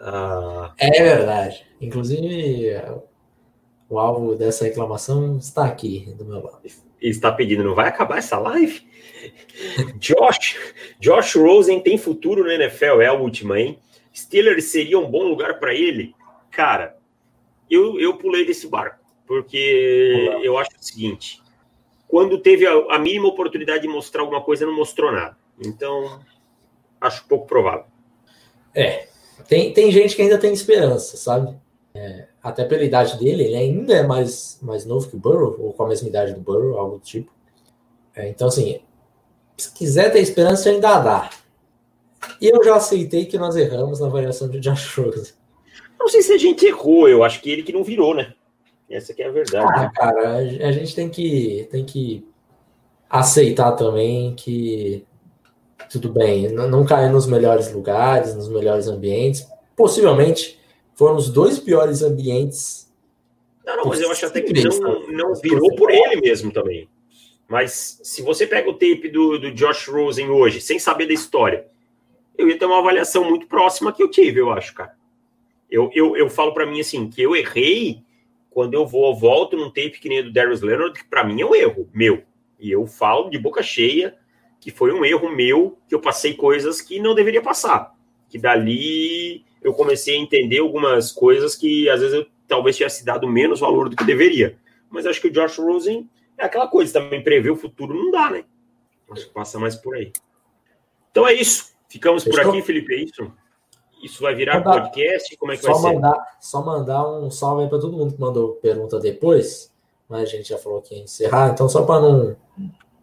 Uh... É verdade. Inclusive, o alvo dessa reclamação está aqui do meu lado. Está pedindo, não vai acabar essa live? Josh, Josh Rosen tem futuro no NFL, é a última, hein? Steelers seria um bom lugar para ele? Cara, eu, eu pulei desse barco, porque eu acho o seguinte: quando teve a, a mínima oportunidade de mostrar alguma coisa, não mostrou nada. Então, acho pouco provável. É, tem, tem gente que ainda tem esperança, sabe? É, até pela idade dele, ele ainda é mais, mais novo que o Burrow, ou com a mesma idade do Burrow, algo do tipo. É, então, assim, se quiser ter esperança, ainda dá. E eu já aceitei que nós erramos na variação de Josh Rosen. Não sei se a gente errou, eu acho que ele que não virou, né? Essa que é a verdade. Ah, cara, a gente tem que, tem que aceitar também que tudo bem, não caiu nos melhores lugares, nos melhores ambientes. Possivelmente foram os dois piores ambientes. Não, não, mas eu acho até que não, não virou por ele mesmo também. Mas se você pega o tape do, do Josh Rosen hoje, sem saber da história, eu ia ter uma avaliação muito próxima que eu tive, eu acho, cara. Eu, eu, eu falo para mim assim, que eu errei quando eu vou, volto num tape que nem do Darius Leonard, que para mim é um erro meu. E eu falo de boca cheia que foi um erro meu, que eu passei coisas que não deveria passar. Que dali eu comecei a entender algumas coisas que às vezes eu talvez tivesse dado menos valor do que deveria. Mas acho que o Josh Rosen é aquela coisa, também prever o futuro não dá, né? Acho que passa mais por aí. Então é isso. Ficamos por aqui, Felipe, é isso? Isso vai virar mandar, podcast? Como é que só vai mandar, ser? Só mandar um salve aí para todo mundo que mandou pergunta depois, mas a gente já falou que ia encerrar, então só para não,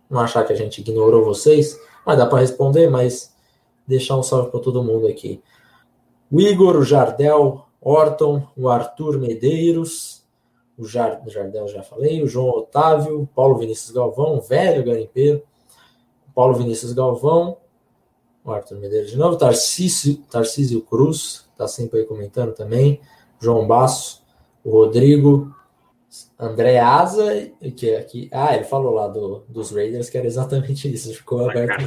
não achar que a gente ignorou vocês, mas dá para responder, mas deixar um salve para todo mundo aqui. O Igor, o Jardel, Orton, o Arthur Medeiros, o Jardel já falei, o João Otávio, Paulo Vinícius Galvão, velho garimpeiro, Paulo Vinícius Galvão, o Arthur Medeiros de novo, Tarcísio, Tarcísio Cruz, está sempre aí comentando também, João Basso, o Rodrigo, André Asa, que é aqui, ah, ele falou lá do, dos Raiders que era exatamente isso, ficou aberto.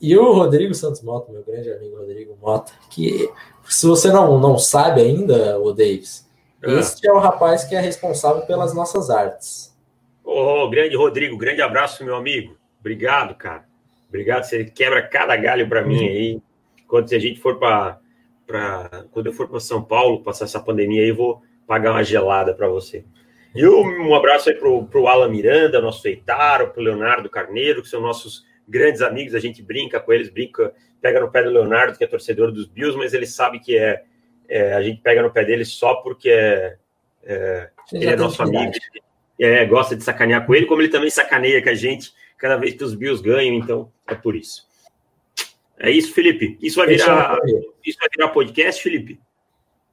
E o Rodrigo Santos Mota, meu grande amigo Rodrigo Mota, que se você não, não sabe ainda, o Davis, ah. Este é o rapaz que é responsável pelas nossas artes. Ô, oh, grande Rodrigo, grande abraço, meu amigo. Obrigado, cara. Obrigado, você quebra cada galho para mim aí. Quando a gente for para quando eu for para São Paulo, passar essa pandemia aí, eu vou pagar uma gelada para você. E um abraço aí pro, pro Alan Miranda, nosso Eitaro, pro Leonardo Carneiro, que são nossos grandes amigos, a gente brinca com eles, brinca, pega no pé do Leonardo, que é torcedor dos Bills, mas ele sabe que é é, a gente pega no pé dele só porque é, é ele é nosso amigo. É, gosta de sacanear com ele, como ele também sacaneia com a gente cada vez que os Bills ganham, então é por isso. É isso, Felipe. Isso vai virar, isso vai virar podcast, Felipe?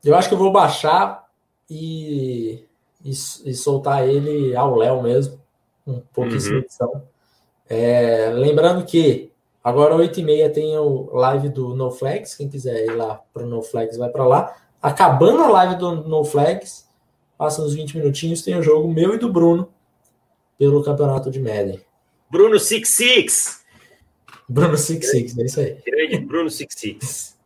Eu acho que eu vou baixar e, e, e soltar ele ao Léo mesmo, um pouquíssima uhum. edição. É, lembrando que agora 8h30 tem o live do NoFlex, quem quiser ir lá para o NoFlex vai para lá. Acabando a live do NoFlex, passa uns 20 minutinhos, tem o jogo meu e do Bruno pelo campeonato de Madden. Bruno Six Six. Bruno Six Six, é isso aí. Grande Bruno Six Six.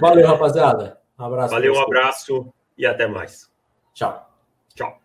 Valeu, rapaziada. Um abraço. Valeu, um abraço e até mais. Tchau. Tchau.